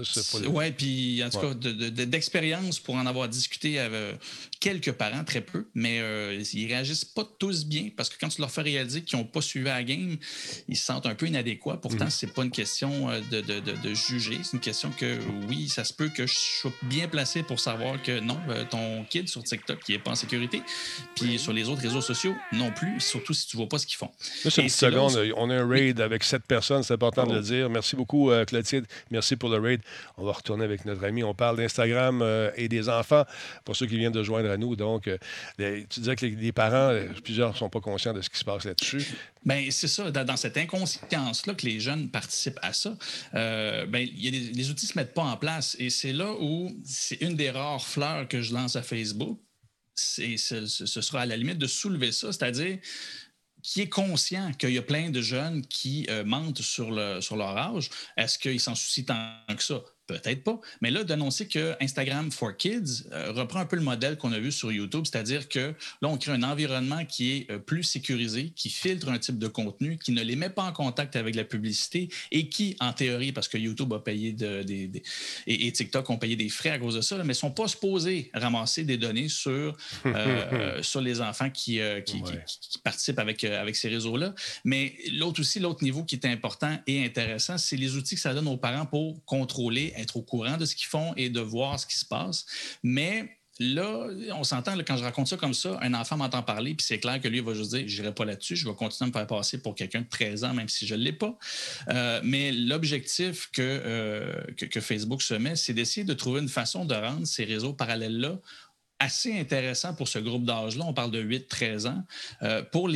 Oui, puis en tout cas, d'expérience pour en avoir discuté avec quelques parents, très peu, mais euh, ils réagissent pas tous bien parce que quand tu leur fais réaliser qu'ils n'ont pas suivi la game, ils se sentent un peu inadéquats. Pourtant, mhm. c'est pas une question euh, de, de, de, juger, c'est une question que oui, ça se peut que je sois bien placé pour savoir que non, euh, ton kid sur TikTok, il n'est pas en sécurité, puis sur les autres réseaux sociaux non plus, surtout si tu vois pas ce qu'ils font. Juste une seconde, on a un raid avec sept personnes, c'est important de le dire. Merci beaucoup, Clotilde. Merci pour le raid. On va retourner avec notre ami. On parle d'Instagram euh, et des enfants, pour ceux qui viennent de joindre à nous. Donc, euh, tu disais que les, parents, euh, plusieurs ne sont pas conscients de ce qui se passe là-dessus. Bien, c'est ça, dans, cette inconscience-là que les jeunes participent à ça, ben, les outils ne se mettent pas en place. Et c'est là où c'est une des rares fleurs que je lance à Facebook. Ce, ce sera à la limite de soulever ça, c'est-à-dire qui est conscient qu'il y a plein de jeunes qui mentent sur leur âge. Est-ce qu'ils s'en soucient tant que ça? Peut-être pas. Mais là, d'annoncer que Instagram for Kids euh, reprend un peu le modèle qu'on a vu sur YouTube, c'est-à-dire que là, on crée un environnement qui est euh, plus sécurisé, qui filtre un type de contenu, qui ne les met pas en contact avec la publicité et qui, en théorie, parce que YouTube a payé des, et, TikTok ont payé des frais à cause de ça, mais ne sont pas supposés ramasser des données sur, euh, sur les enfants qui, qui, participent avec, avec ces réseaux-là. Mais l'autre aussi, l'autre niveau qui est important et intéressant, c'est les outils que ça donne aux parents pour contrôler être au courant de ce qu'ils font et de voir ce qui se passe. Mais là, on s'entend, quand je raconte ça comme ça, un enfant m'entend parler, puis c'est clair que lui il va juste dire, j'irai pas là-dessus, je vais continuer à me faire passer pour quelqu'un de 13 ans, même si je ne l'ai pas. Euh, mais l'objectif euh, que, que Facebook se met, c'est d'essayer de trouver une façon de rendre ces réseaux parallèles-là assez intéressant pour ce groupe d'âge-là, on parle de 8-13 ans, euh, pour,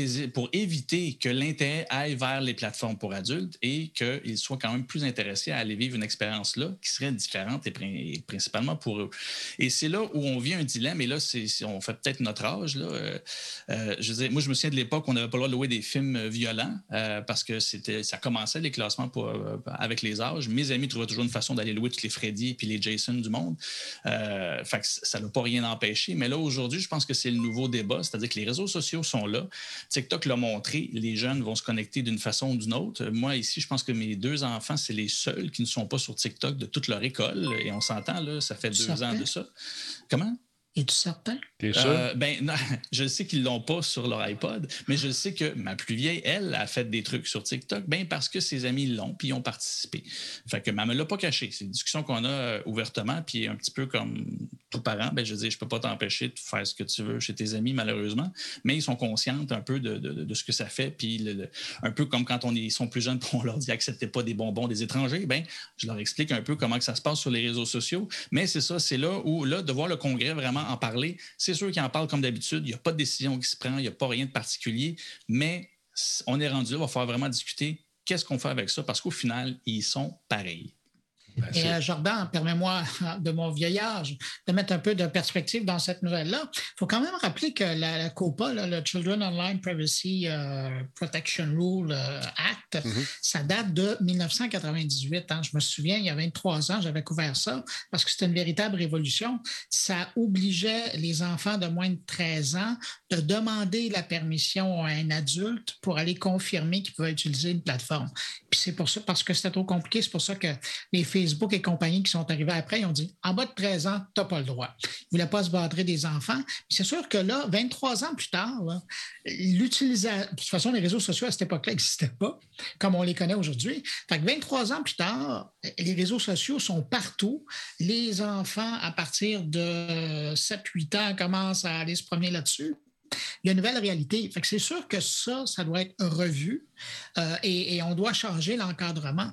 éviter que l'intérêt aille vers les plateformes pour adultes et qu'ils soient quand même plus intéressés à aller vivre une expérience-là qui serait différente et, principalement pour eux. Et c'est là où on vit un dilemme, et là, on fait peut-être notre âge. Euh, euh, je veux moi, je me souviens de l'époque où on n'avait pas le droit de louer des films violents parce que ça commençait les classements avec les âges. Mes amis trouvaient toujours une façon d'aller louer tous les Freddy et les Jason du monde. fait que ça n'a pas rien empêché mais là, aujourd'hui, je pense que c'est le nouveau débat, c'est-à-dire que les réseaux sociaux sont là. TikTok l'a montré, les jeunes vont se connecter d'une façon ou d'une autre. Moi, ici, je pense que mes deux enfants, c'est les seuls qui ne sont pas sur TikTok de toute leur école. Et on s'entend, là, ça fait deux ans de ça. Comment? Es-tu certain? T'es sûr? Euh, ben, je sais qu'ils ne l'ont pas sur leur iPod, mais je sais que ma plus vieille, elle, a fait des trucs sur TikTok, ben parce que ses amis l'ont, puis ils ont participé. Fait que, mais elle ne me l'a pas caché. C'est une discussion qu'on a euh, ouvertement, puis un petit peu comme tout parent, ben, je dis, je peux pas t'empêcher de faire ce que tu veux chez tes amis, malheureusement, mais ils sont conscients un peu de, ce que ça fait, puis un peu comme quand on ils sont plus jeunes, on leur dit acceptez pas des bonbons des étrangers, ben, je leur explique un peu comment que ça se passe sur les réseaux sociaux, mais c'est ça, c'est là où, là, de voir le congrès vraiment en parler, c'est sûr qu'ils en parlent comme d'habitude, il n'y a pas de décision qui se prend, il n'y a pas rien de particulier, mais on est rendu là, il va falloir vraiment discuter qu'est-ce qu'on fait avec ça, parce qu'au final, ils sont pareils. Ben, Et euh, Jordan, permets-moi, de mon vieil âge, de mettre un peu de perspective dans cette nouvelle-là. Il faut quand même rappeler que la, COPA, le Children Online Privacy euh, Protection Rule euh, Act, mm-hmm. ça date de 1998. Hein. Je me souviens, il y a 23 ans, j'avais couvert ça parce que c'était une véritable révolution. Ça obligeait les enfants de moins de 13 ans de demander la permission à un adulte pour aller confirmer qu'ils pouvaient utiliser une plateforme. Puis c'est pour ça, parce que c'était trop compliqué, c'est pour ça que les Facebook et compagnie qui sont arrivés après, ils ont dit en bas de 13 ans, tu n'as pas le droit. Ils ne voulaient pas se badrer des enfants. C'est sûr que là, 23 ans plus tard, l'utilisation. De toute façon, les réseaux sociaux à cette époque-là n'existaient pas comme on les connaît aujourd'hui. Fait que 23 ans plus tard, les réseaux sociaux sont partout. Les enfants, à partir de 7-8 ans, commencent à aller se promener là-dessus il y a une nouvelle réalité. C'est sûr que ça, ça doit être revu euh, et, on doit changer l'encadrement.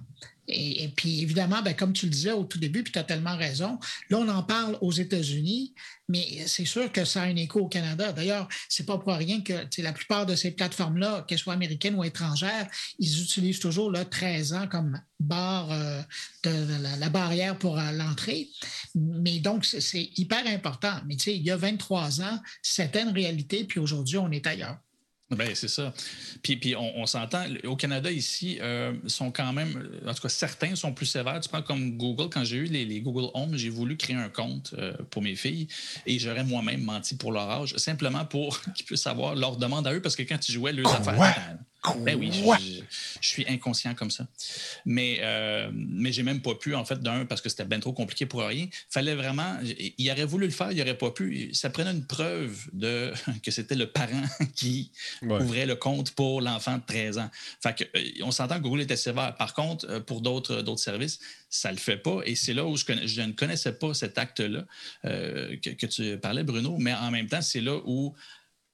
Et, puis, évidemment, ben, comme tu le disais au tout début, puis tu as tellement raison, là, on en parle aux États-Unis, mais c'est sûr que ça a un écho au Canada. D'ailleurs, c'est pas pour rien que la plupart de ces plateformes-là, qu'elles soient américaines ou étrangères, ils utilisent toujours là, 13 ans comme barre euh, de, la, barrière pour euh, l'entrée. Mais donc, c'est hyper important. Mais tu sais, il y a 23 ans, c'était une réalité, puis aujourd'hui, on est ailleurs. Ben, c'est ça. Puis, puis on, s'entend, au Canada, ici, euh, sont quand même, en tout cas, certains sont plus sévères. Tu prends comme Google, quand j'ai eu les, Google Home, j'ai voulu créer un compte euh, pour mes filles et j'aurais moi-même menti pour leur âge, simplement pour qu'ils puissent avoir leur demande à eux, parce que quand ils jouaient leurs affaires. Ben oui, je, suis inconscient comme ça. Mais, euh, mais j'ai même pas pu, en fait, d'un, parce que c'était bien trop compliqué pour rien. Fallait vraiment. Il aurait voulu le faire, il aurait pas pu. Ça prenait une preuve de que c'était le parent qui ouvrait le compte pour l'enfant de 13 ans. Fait que, euh, on s'entend que Google était sévère. Par contre, euh, pour d'autres, d'autres services, ça le fait pas. Et c'est là où je, je, ne connaissais pas cet acte-là euh, que, que tu parlais, Bruno. Mais en même temps, c'est là où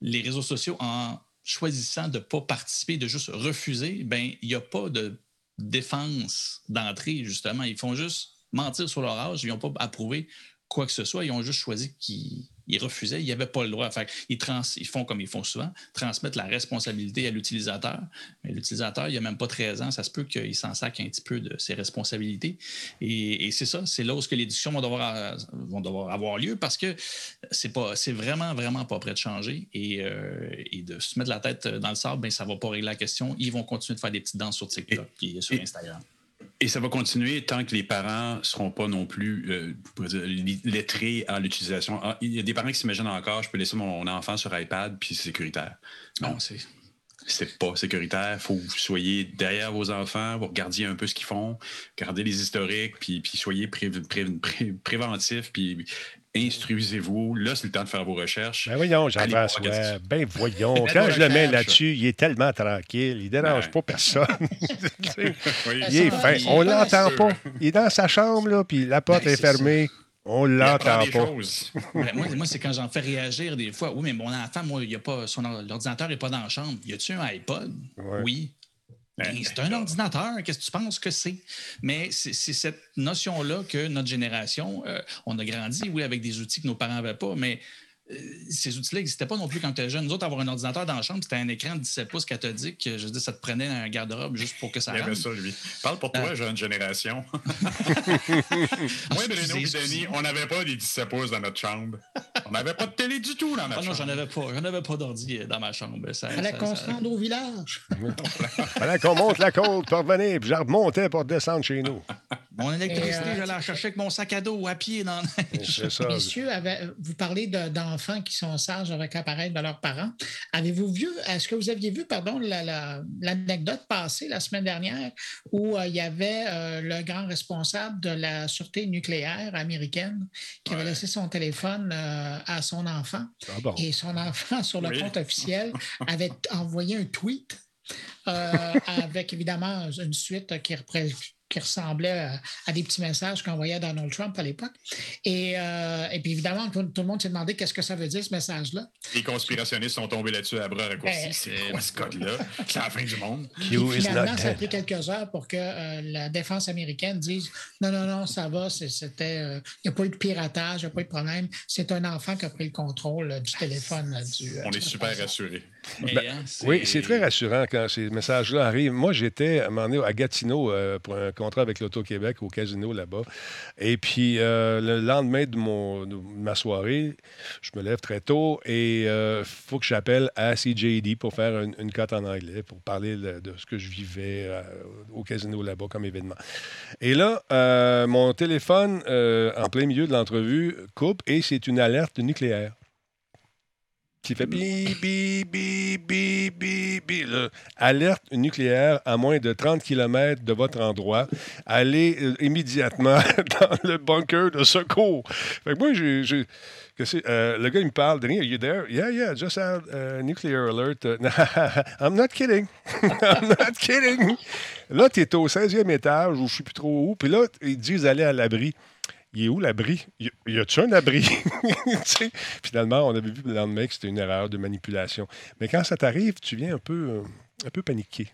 les réseaux sociaux en choisissant de ne pas participer, de juste refuser, ben il n'y a pas de défense d'entrée, justement. Ils font juste mentir sur leur âge, ils n'ont pas approuvé quoi que ce soit, ils ont juste choisi qu'ils ils refusaient, ils n'avaient pas le droit. Fait ils, trans, ils font comme ils font souvent, transmettre la responsabilité à l'utilisateur. Mais l'utilisateur, il n'y a même pas 13 ans, ça se peut qu'il s'en sac un petit peu de ses responsabilités. Et, c'est ça, c'est là où les discussions vont devoir, vont devoir avoir lieu parce que c'est pas, c'est vraiment, vraiment pas prêt de changer. Et, euh, et, de se mettre la tête dans le sable, ben, ça ne va pas régler la question. Ils vont continuer de faire des petites danses sur TikTok et, sur Instagram. Et ça va continuer tant que les parents ne seront pas non plus euh, lettrés à l'utilisation. Ah, il y a des parents qui s'imaginent encore, je peux laisser mon enfant sur iPad, puis c'est sécuritaire. Non, c'est c'est pas sécuritaire. Il faut que vous soyez derrière vos enfants, vous regardiez un peu ce qu'ils font, regardez les historiques, puis, puis soyez préventifs, puis instruisez-vous. Là, c'est le temps de faire vos recherches. Ben voyons, Jean-François. Ben voyons. Quand je le mets là-dessus, il est tellement tranquille. Il ne dérange pas personne. il est fin. On ne l'entend pas. Il est dans sa chambre, là, puis la porte est fermée. On Il l'entend pas. Ben, moi, moi, c'est quand j'en fais réagir des fois. Oui, mais mon enfant, moi, il y a pas, son n'est pas dans la chambre. Y a-tu un iPod? Ouais. Oui. Ben, c'est un ordinateur. Qu'est-ce que tu penses que c'est? Mais c'est cette notion-là que notre génération, euh, on a grandi, oui, avec des outils que nos parents n'avaient pas, mais ces outils-là n'existaient pas non plus quand tu étais jeune. Nous autres, avoir un ordinateur dans la chambre, c'était un écran de 17 pouces cathodique. Je veux dire, ça te prenait un garde-robe juste pour que ça Il y avait rentre. ça, lui. Parle pour toi, Ah. jeune génération. Moi, Bruno et Denis, on n'avait pas des 17 pouces dans notre chambre. On n'avait pas de télé du tout dans Ah notre non, j'en chambre. avais pas. J'en avais pas d'ordi euh, dans ma chambre. Ça, Fallait qu'on ça- se rende au village. Fallait qu'on monte la côte pour revenir, puis je remontais pour descendre chez nous. Mon électricité, euh, j'allais la chercher avec mon sac à dos à pied dans la neige. C'est ça. Messieurs, avez- vous parlez de- d'enfants qui sont sages avec l'appareil de leurs parents. Avez-vous vu, est-ce que vous aviez vu, pardon, la- la- l'anecdote passée la semaine dernière où euh, il y avait euh, le grand responsable de la sûreté nucléaire américaine qui avait laissé son téléphone euh, à son enfant Ah bon? et son enfant, sur le Oui. compte officiel, avait envoyé un tweet euh, avec évidemment une suite qui, repré- qui ressemblait à, à des petits messages qu'envoyait Donald Trump à l'époque. Et, euh, et puis évidemment, tout, tout le monde s'est demandé qu'est-ce que ça veut dire, ce message-là. Les conspirationnistes sont tombés là-dessus à bras raccourcis. Ben, c'est quoi ce code-là? C'est la fin du monde. Finalement, not ça a pris quelques heures pour que euh, la défense américaine dise non, non, non, ça va, c'était, euh, il n'y a pas eu de piratage, il n'y a pas eu de problème. C'est un enfant qui a pris le contrôle euh, du téléphone. là, du, euh, On est super rassurés. Ben, hein, Oui, c'est très rassurant quand ces messages-là arrivent. Moi, j'étais à un à Gatineau euh, pour un contrat avec l'Auto-Québec au casino là-bas. Et puis, euh, le lendemain de, mon, de ma soirée, je me lève très tôt et il faut que j'appelle à CJD pour faire une, une cote en anglais, pour parler de, de ce que je vivais euh, au casino là-bas comme événement. Et là, euh, mon téléphone, euh, en plein milieu de l'entrevue, coupe et c'est une alerte nucléaire qui fait bip, bip, bip, bip, bip. là. Alerte nucléaire à moins de 30 km de votre endroit. Allez euh, immédiatement dans le bunker de secours. Fait que moi, j'ai. euh, le gars, il me parle. Denis, are you there? Yeah, yeah, just had a nuclear alert. Uh, I'm not kidding. I'm not kidding. Là, tu es au 16e étage, ou je ne sais plus trop où. Puis là, ils disent aller à l'abri. Il est où l'abri? Y a-tu un abri? Finalement, on avait vu le lendemain que c'était une erreur de manipulation. Mais quand ça t'arrive, tu viens un peu, euh, un peu paniqué.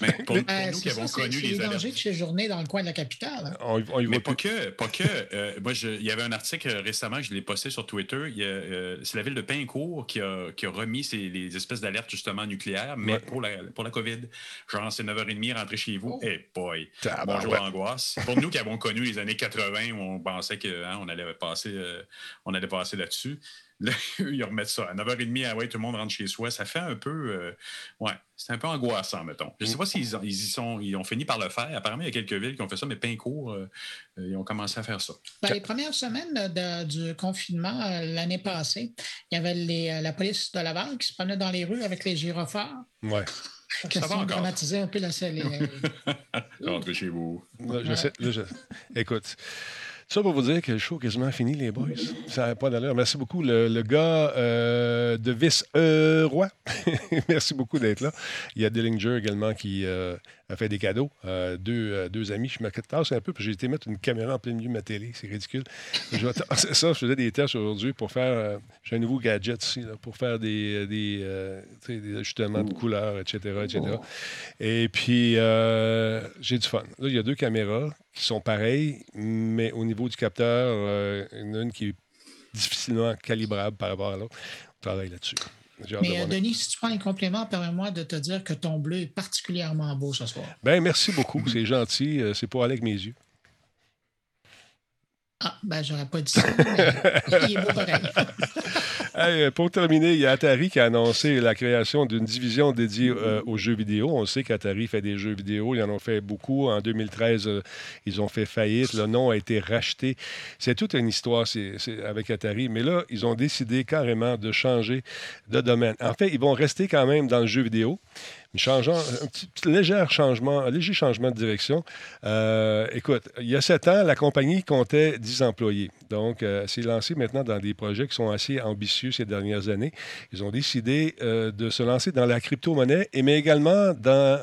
Mais pour, Euh, nous qui avons ça, connu les les alertes. dangers de séjourner dans le coin de la capitale. hein. On, y- on y Mais pas que, pas que. Euh, moi, je- il y avait un article récemment que je l'ai posté sur Twitter. Euh, c'est la ville de Pincourt qui a, qui a remis ces, les espèces d'alertes justement nucléaires, mais Ouais. pour, la, pour la COVID. Genre, c'est 9h30, rentrer chez vous. Oh. Eh boy! Tabarouette. Bonjour angoisse. Pour nous qui avons connu les années 80 où on pensait qu'on allait passer, euh, on allait passer là-dessus. Là, eux, ils remettent ça. À 9h30, ah ouais, tout le monde rentre chez soi. Ça fait un peu. euh, ouais, c'est un peu angoissant, mettons. Je ne sais pas s'ils ont- ils y sont, ils ont fini par le faire. Apparemment, il y a quelques villes qui ont fait ça, mais Pincourt, euh, ils ont commencé à faire ça. Ben, les premières semaines de- du confinement euh, l'année passée, il y avait les, euh, la police de Laval qui se promenait dans les rues avec les gyrophares. Ouais. Question va encore. un peu la Rentrez chez vous. Là, je sais- là, je- Écoute, ça pour vous dire que le show est quasiment fini, les boys. Ça n'a pas d'allure. Merci beaucoup, le, gars euh, de Vice-Roi. Merci beaucoup d'être là. Il y a Dillinger également qui euh, a fait des cadeaux. Euh, deux, euh, deux amis. Je me tasse un peu, puis j'ai été mettre une caméra en plein milieu de ma télé. C'est ridicule. Je vais ça, je faisais des tests aujourd'hui pour faire. euh, j'ai un nouveau gadget ici, pour faire des, des, ajustements de couleurs, etc. etc. Et puis, j'ai du fun. Là, il y a deux caméras qui sont pareilles, mais au niveau du capteur, il y en a une qui est difficilement calibrable par rapport à l'autre. On travaille là-dessus. De Mais euh. Denis, si tu prends les compléments, permets-moi de te dire que ton bleu est particulièrement beau ce soir. Ben, merci beaucoup. C'est gentil. Euh, C'est pour aller avec mes yeux. Ah, ben, j'aurais pas dit ça, mais il est beau pareil. Euh, pour terminer, il y a Atari qui a annoncé la création d'une division dédiée euh, aux jeux vidéo. On sait qu'Atari fait des jeux vidéo. Ils en ont fait beaucoup. En 2013, euh, ils ont fait faillite. Le nom a été racheté. C'est toute une histoire avec Atari. Mais là, ils ont décidé carrément de changer de domaine. En fait, ils vont rester quand même dans le jeu vidéo. un léger changement, léger changement de direction. Écoute, il y a sept ans, la compagnie comptait 10 employés. Donc, c'est lancé maintenant dans des projets qui sont assez ambitieux ces dernières années. Ils ont décidé euh, de se lancer dans la crypto-monnaie, mais également dans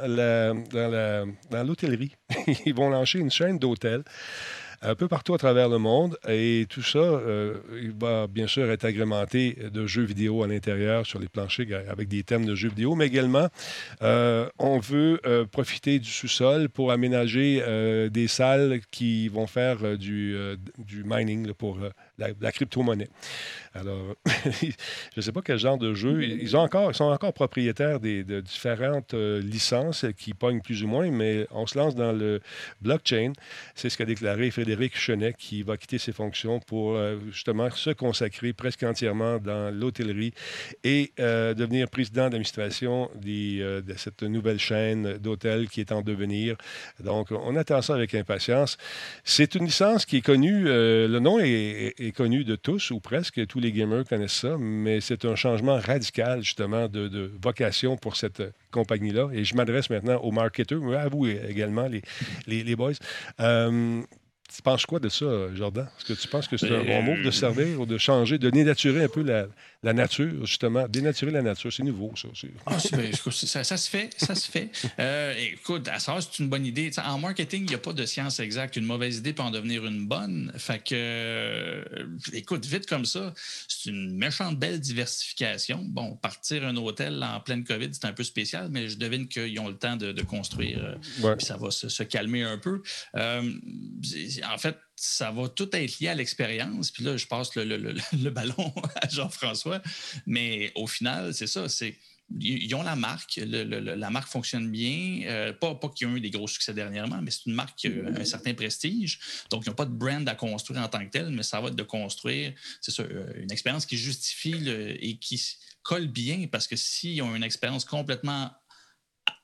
l'hôtellerie. Ils vont lancer une chaîne d'hôtels. un peu partout à travers le monde. Et tout ça, euh, il va bien sûr être agrémenté de jeux vidéo à l'intérieur sur les planchers avec des thèmes de jeux vidéo, mais également, euh, on veut profiter du sous-sol pour aménager des salles qui vont faire du mining pour la, crypto-monnaie. Alors, je ne sais pas quel genre de jeu. Ils, sont encore propriétaires de différentes euh, licences qui pognent plus ou moins, mais on se lance dans le blockchain. C'est ce qu'a déclaré Frédéric Chenet, qui va quitter ses fonctions pour euh, justement se consacrer presque entièrement dans l'hôtellerie et euh, devenir président d'administration de cette nouvelle chaîne d'hôtels qui est en devenir. Donc, on attend ça avec impatience. C'est une licence qui est connue, le nom est connu de tous, ou presque, tous les gamers connaissent ça, mais c'est un changement radical, justement, de, vocation pour cette compagnie-là. Et je m'adresse maintenant aux marketeurs, à vous également, les, les, boys. Euh, tu penses quoi de ça, Jordan? Est-ce que tu penses que c'est un bon move de servir ou de changer, de dénaturer un peu la, la nature, justement? Dénaturer la nature, c'est nouveau, ça. Ah, ça, ça, se fait, ça se fait. Euh, écoute, à ça, c'est une bonne idée. en marketing, il n'y a pas de science exacte. Une mauvaise idée peut en devenir une bonne. Fait que, euh, écoute, vite comme ça, c'est une méchante belle diversification. Bon, partir un hôtel en pleine COVID, c'est un peu spécial, mais je devine qu'ils ont le temps de, construire. Euh, ça va se, se, calmer un peu. En fait, ça va tout être lié à l'expérience. Puis là, je passe le, ballon à Jean-François. Mais au final, c'est ça. C'est ils ont la marque, la marque fonctionne bien. Euh, pas pas qu'ils ont eu des gros succès dernièrement, mais c'est une marque qui a un certain prestige. Donc, ils n'ont pas de brand à construire en tant que tel, mais ça va être de construire, c'est ça, euh, une expérience qui justifie et qui colle bien parce que s'ils ont une expérience complètement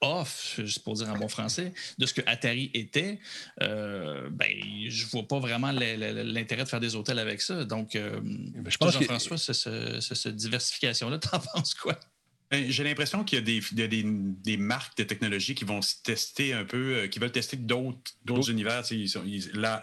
off, juste pour dire en bon français, de ce que Atari était, euh, ben, je vois pas vraiment l'intérêt de faire des hôtels avec ça. Donc, euh, ben, je pense Jean-François, cette diversification-là, t'en penses quoi? Ben, j'ai l'impression qu'il y a, des, des, marques de technologie qui vont se tester un peu, euh, qui veulent tester d'autres univers,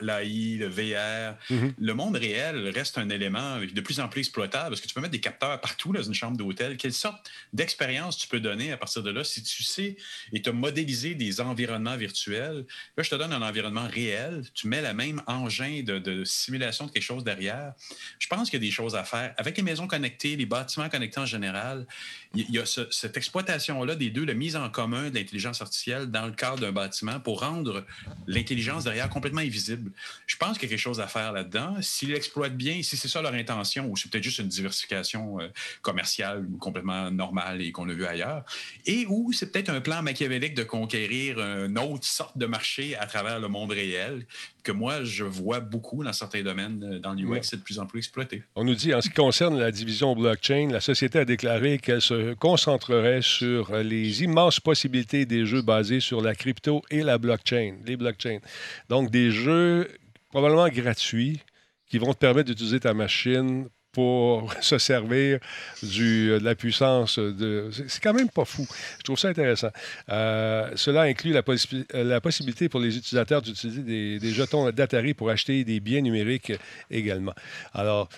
l'AI, le VR. Mm-hmm. Le monde réel reste un élément de plus en plus exploitable parce que tu peux mettre des capteurs partout dans une chambre d'hôtel. Quelle sorte d'expérience tu peux donner à partir de là si tu sais et tu as modélisé des environnements virtuels? Là, je te donne un environnement réel, tu mets la même engin de, de simulation de quelque chose derrière. Je pense qu'il y a des choses à faire. Avec les maisons connectées, les bâtiments connectés en général, il y a cette exploitation-là des deux, la mise en commun de l'intelligence artificielle dans le cadre d'un bâtiment pour rendre l'intelligence derrière complètement invisible. Je pense qu'il y a quelque chose à faire là-dedans. S'ils l'exploitent bien, si c'est ça leur intention, ou c'est peut-être juste une diversification euh, commerciale complètement normale et qu'on a vu ailleurs, et ou c'est peut-être un plan machiavélique de conquérir une autre sorte de marché à travers le monde réel que moi, je vois beaucoup dans certains domaines euh, dans l'UX, c'est de plus en plus exploité. On nous dit, en ce qui concerne la division blockchain, la société a déclaré qu'elle se concentrerait sur les immenses possibilités des jeux basés sur la crypto et la blockchain, les blockchains. Donc, des jeux probablement gratuits qui vont te permettre d'utiliser ta machine pour se servir du, euh, de la puissance. De... C'est quand même pas fou. Je trouve ça intéressant. Euh, cela inclut la, euh, la, possibilité pour les utilisateurs d'utiliser des, des, jetons d'Atari pour acheter des biens numériques également. Alors,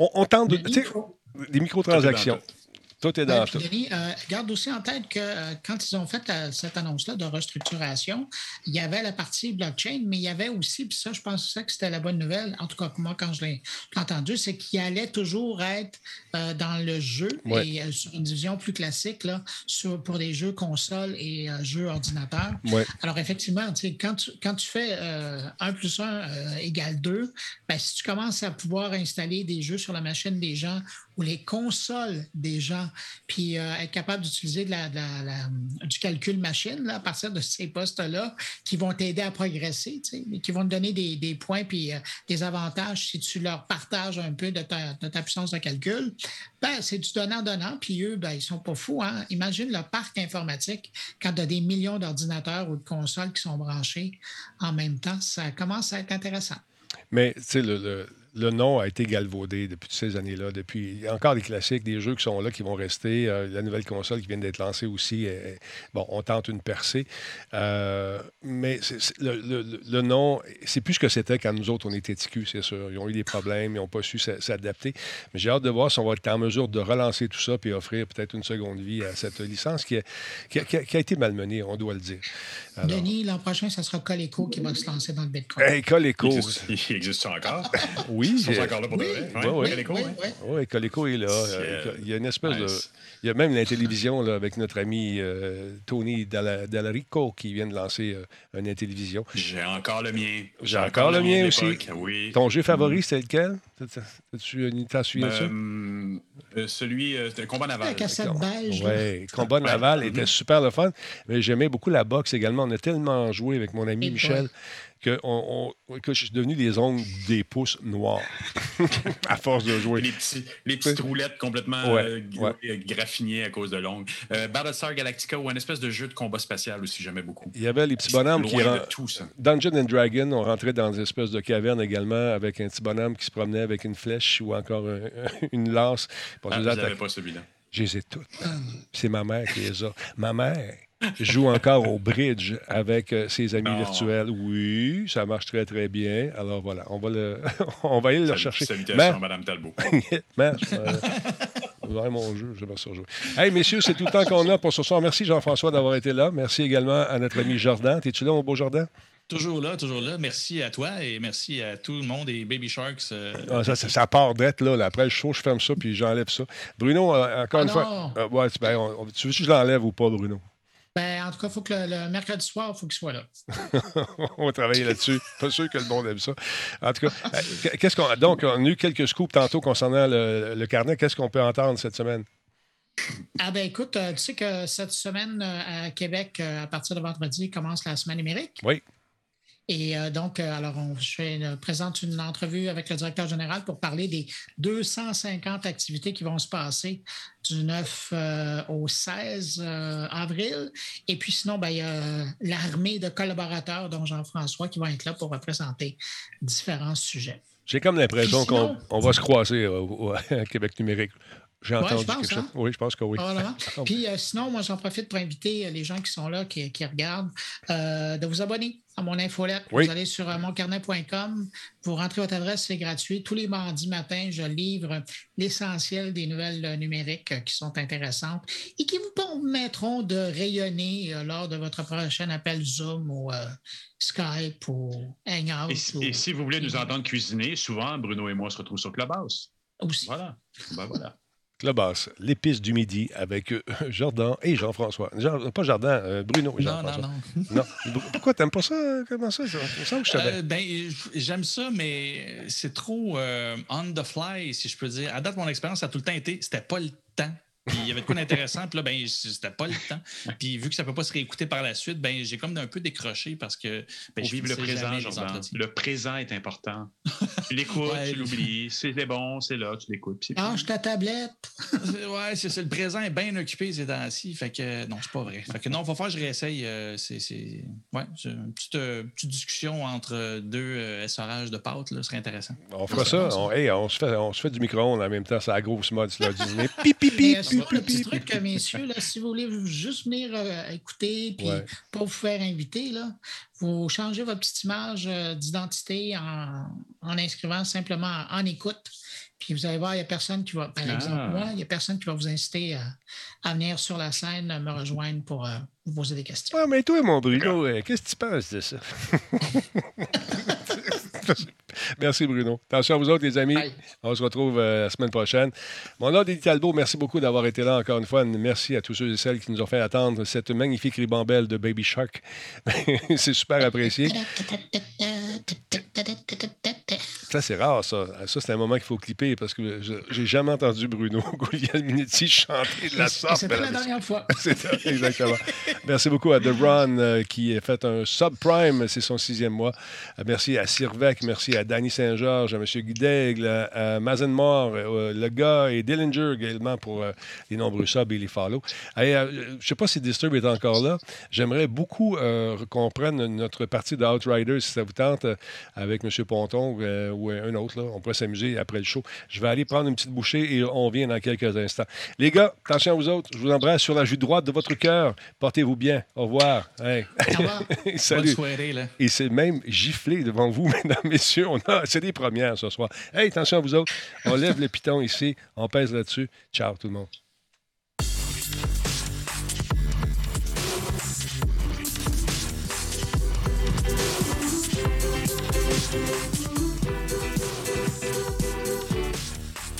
on, tente de... Des microtransactions. Tout est dans tout. Euh, garde aussi en tête que euh, quand ils ont fait euh, cette annonce-là de restructuration, il y avait la partie blockchain, mais il y avait aussi, puis ça, je pense que c'était la bonne nouvelle, en tout cas moi, quand je l'ai entendu, c'est qu'il allait toujours être dans le jeu et sur une division plus classique là, sur, pour des jeux consoles et jeux ordinateurs. Alors, effectivement, quand tu, quand tu fais 1 plus 1 égale 2, ben, si tu commences à pouvoir installer des jeux sur la machine des gens ou les consoles des gens, puis euh, être capable d'utiliser du calcul machine à partir de ces postes-là qui vont t'aider à progresser, qui vont te donner des, points puis euh, des avantages si tu leur partages un peu de ta, puissance de calcul. Ben, c'est du donnant-donnant, puis eux, ben, ils sont pas fous. Hein? Imagine le parc informatique quand tu as des millions d'ordinateurs ou de consoles qui sont branchés en même temps. Ça commence à être intéressant. Mais, tu sais, le nom a été galvaudé depuis toutes ces années-là. Depuis, il y a encore des classiques, des jeux qui sont là, qui vont rester. Euh, la nouvelle console qui vient d'être lancée aussi. est- bon, on tente une percée. Euh, mais le, le- le nom, c'est plus ce que c'était quand nous autres, on était TQ, c'est sûr. Ils ont eu des problèmes, ils n'ont pas su s'a- s'adapter. Mais j'ai hâte de voir si on va être en mesure de relancer tout ça et offrir peut-être une seconde vie à cette licence qui a, qui a- qui a- qui a été malmenée, on doit le dire. Alors, Denis, l'an prochain, ça sera Coleco qui va se lancer dans le Bitcoin. hey, Coleco. Il existe, il existe encore? Oui, Ils sont j'ai- encore là pour de Oui, vrai? oui. Coleco, oui, ouais. oui. Oui, Coleco est là. Euh, euh, Il y a une espèce de. Il y a même la télévision là, avec notre ami euh, Tony Dalla- Dallarico qui vient de lancer euh, une télévision. J'ai encore le mien. J'ai encore le mien de aussi. Oui. Ton jeu favori, c'était lequel? Ça? Euh, euh, celui, euh, c'était le combat naval. La cassette beige. là. Oui, Combat Naval était super le fun. Mais j'aimais beaucoup la boxe également. On a tellement joué avec mon ami Et Michel que, on, on- que je suis devenu des ongles des pouces noirs à force de jouer. Les, petits, les petites roulettes complètement Ouais, euh, ouais. euh, graffinées à cause de l'ongle. Euh, Battlestar Galactica ou un espèce de jeu de combat spatial aussi, j'aimais beaucoup. Il y avait les petits bonhommes qui de tout ça. Dungeon and Dragon, on rentrait dans des espèces de cavernes également avec un petit bonhomme qui se promenait avec une flèche ou encore un- une lance. pour Ah, n'avais pas celui-là. Je les ai toutes. C'est ma mère qui les a. Ma mère joue encore au bridge avec euh, ses amis Non. virtuels. Oui, ça marche très, très bien. Alors voilà, on va, le... on va aller le Salut- chercher. Salutations, Mère, Madame Talbot. mère, euh, vous aurez mon jeu, j'aimerais ça jouer. Hey, messieurs, c'est tout le temps qu'on a pour ce soir. Merci Jean-François d'avoir été là. Merci également à notre ami Jordan. Es-tu là, mon beau Jordan? Toujours là, toujours là. Merci à toi et merci à tout le monde et Baby Sharks. euh, Ah, ça, ça, ça part d'être là, là. Après le show, je ferme ça puis j'enlève ça. Bruno, euh, encore Ah une fois. euh, ouais, ben, on- tu veux que je l'enlève ou pas, Bruno? Ben, en tout cas, il faut que le, le mercredi soir, il faut qu'il soit là. on va travailler là-dessus. Pas sûr que le monde aime ça. En tout cas, euh, qu'est-ce qu'on. Donc, on a eu quelques scoops tantôt concernant le, le carnet. Qu'est-ce qu'on peut entendre cette semaine? Ah ben écoute, euh, tu sais que cette semaine euh, à Québec, à partir de vendredi, commence la semaine numérique. Oui. Et euh, donc, euh, alors, on, je fais une- présente une entrevue avec le directeur général pour parler des 250 activités qui vont se passer du 9 euh, au 16 euh, avril. Et puis sinon, ben, il y a l'armée de collaborateurs, dont Jean-François, qui vont être là pour représenter différents sujets. J'ai comme l'impression qu'on on va se croiser au- à Québec numérique. J'ai Ouais, entendu je pense, quelque chose. hein? Oui, je pense que oui. Probablement. Puis euh, sinon, moi, j'en profite pour inviter euh, les gens qui sont là, qui, qui regardent, euh, de vous abonner à mon infolette. Oui. Vous allez sur euh, moncarnet.com, vous rentrez votre adresse, c'est gratuit. Tous les mardis matin, je livre l'essentiel des nouvelles euh, numériques euh, qui sont intéressantes et qui vous permettront de rayonner euh, lors de votre prochain appel Zoom ou euh, Skype ou Hangout. Et, si- ou- et si vous voulez nous entendre cuisiner, souvent, Bruno et moi se retrouvent sur Clubhouse. aussi. Voilà. Ben voilà. Clubhouse, l'épice du midi avec euh, Jordan et Jean-François. Jean- pas Jordan, euh, Bruno et Non, Jean-François. non, non. non. Pourquoi t'aimes pas ça? euh, Comment ça? Ça? Me semble que je. Euh, ben, j'aime ça, mais c'est trop euh, on the fly, si je peux dire. À date, mon expérience a tout le temps été, c'était pas le temps. Puis il y avait de quoi d'intéressant, puis là, ben, c'était pas le temps. Puis vu que ça peut pas se réécouter par la suite, ben, j'ai comme un peu décroché parce que. Ben, je le présent, Jordan. Le présent est important. Tu l'écoutes, Ouais. tu l'oublies. C'était bon, c'est là, tu l'écoutes. Lâche ta tablette. Ouais, c'est ça. Le présent est bien occupé ces temps-ci. Fait que non, c'est pas vrai. Fait que non, il va falloir que je réessaye. euh, c'est, c'est... Ouais, c'est une petite, euh, petite discussion entre deux euh, essorages de pâtes, là, ce serait intéressant. On fera ça. On, hey, on, se fait, on se fait du micro-ondes en même temps. C'est la grosse mode. Là, du dîner. Pip, le petit truc, messieurs, là, si vous voulez juste venir euh, écouter puis Ouais. pas vous faire inviter, là, vous changez votre petite image euh, d'identité en, en inscrivant simplement en, écoute. Puis vous allez voir, il n'y a personne qui va, par Ah. exemple, moi, il n'y a personne qui va vous inciter à, à venir sur la scène me rejoindre pour euh, vous poser des questions. Ouais, mais toi, mon Bruno, qu'est-ce que tu penses de ça? merci, Bruno. Attention à vous autres, les amis. Bye. On se retrouve euh, la semaine prochaine. Mon nom est Talbot. Merci beaucoup d'avoir été là encore une fois. Merci à tous ceux et celles qui nous ont fait attendre cette magnifique ribambelle de Baby Shark. c'est super apprécié. Ça, c'est rare, ça. Ça, c'est un moment qu'il faut clipper parce que je j'ai jamais entendu Bruno Guglielminetti chanter de la sorte. C'était la dernière fois. C'est exactement. Merci beaucoup à The Run euh, qui a fait un subprime, c'est son sixième mois. Euh, merci à Sirvec, merci à Danny Saint-Georges, à M. Guidaigle, à, à Mazen Moore, euh, le gars et Dillinger également pour euh, les nombreux subs et les follow. Euh, je ne sais pas si Disturb est encore là. J'aimerais beaucoup euh, qu'on prenne notre partie de Outriders, si ça vous tente, euh, avec M. Ponton, euh, ou un autre. Là. On pourrait s'amuser après le show. Je vais aller prendre une petite bouchée et on vient dans quelques instants. Les gars, attention à vous autres. Je vous embrasse sur la joue droite de votre cœur. Portez-vous bien. Au revoir. Hey. Au revoir. Salut. Bonne soirée, là. Et c'est même giflé devant vous, mesdames, messieurs. On a, c'est des premières ce soir. Hey, attention à vous autres. On lève le piton ici. On pèse là-dessus. Ciao, tout le monde.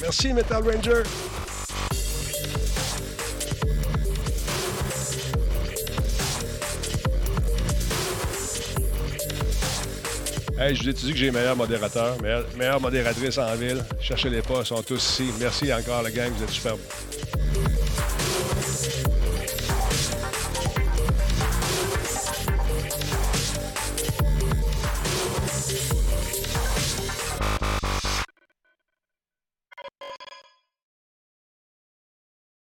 Merci, Metal Ranger. Hey, je vous ai dit que j'ai meilleur modérateur, meilleure, meilleure modératrice en ville. Cherchez-les pas, ils sont tous ici. Merci encore, la gang, vous êtes superbes.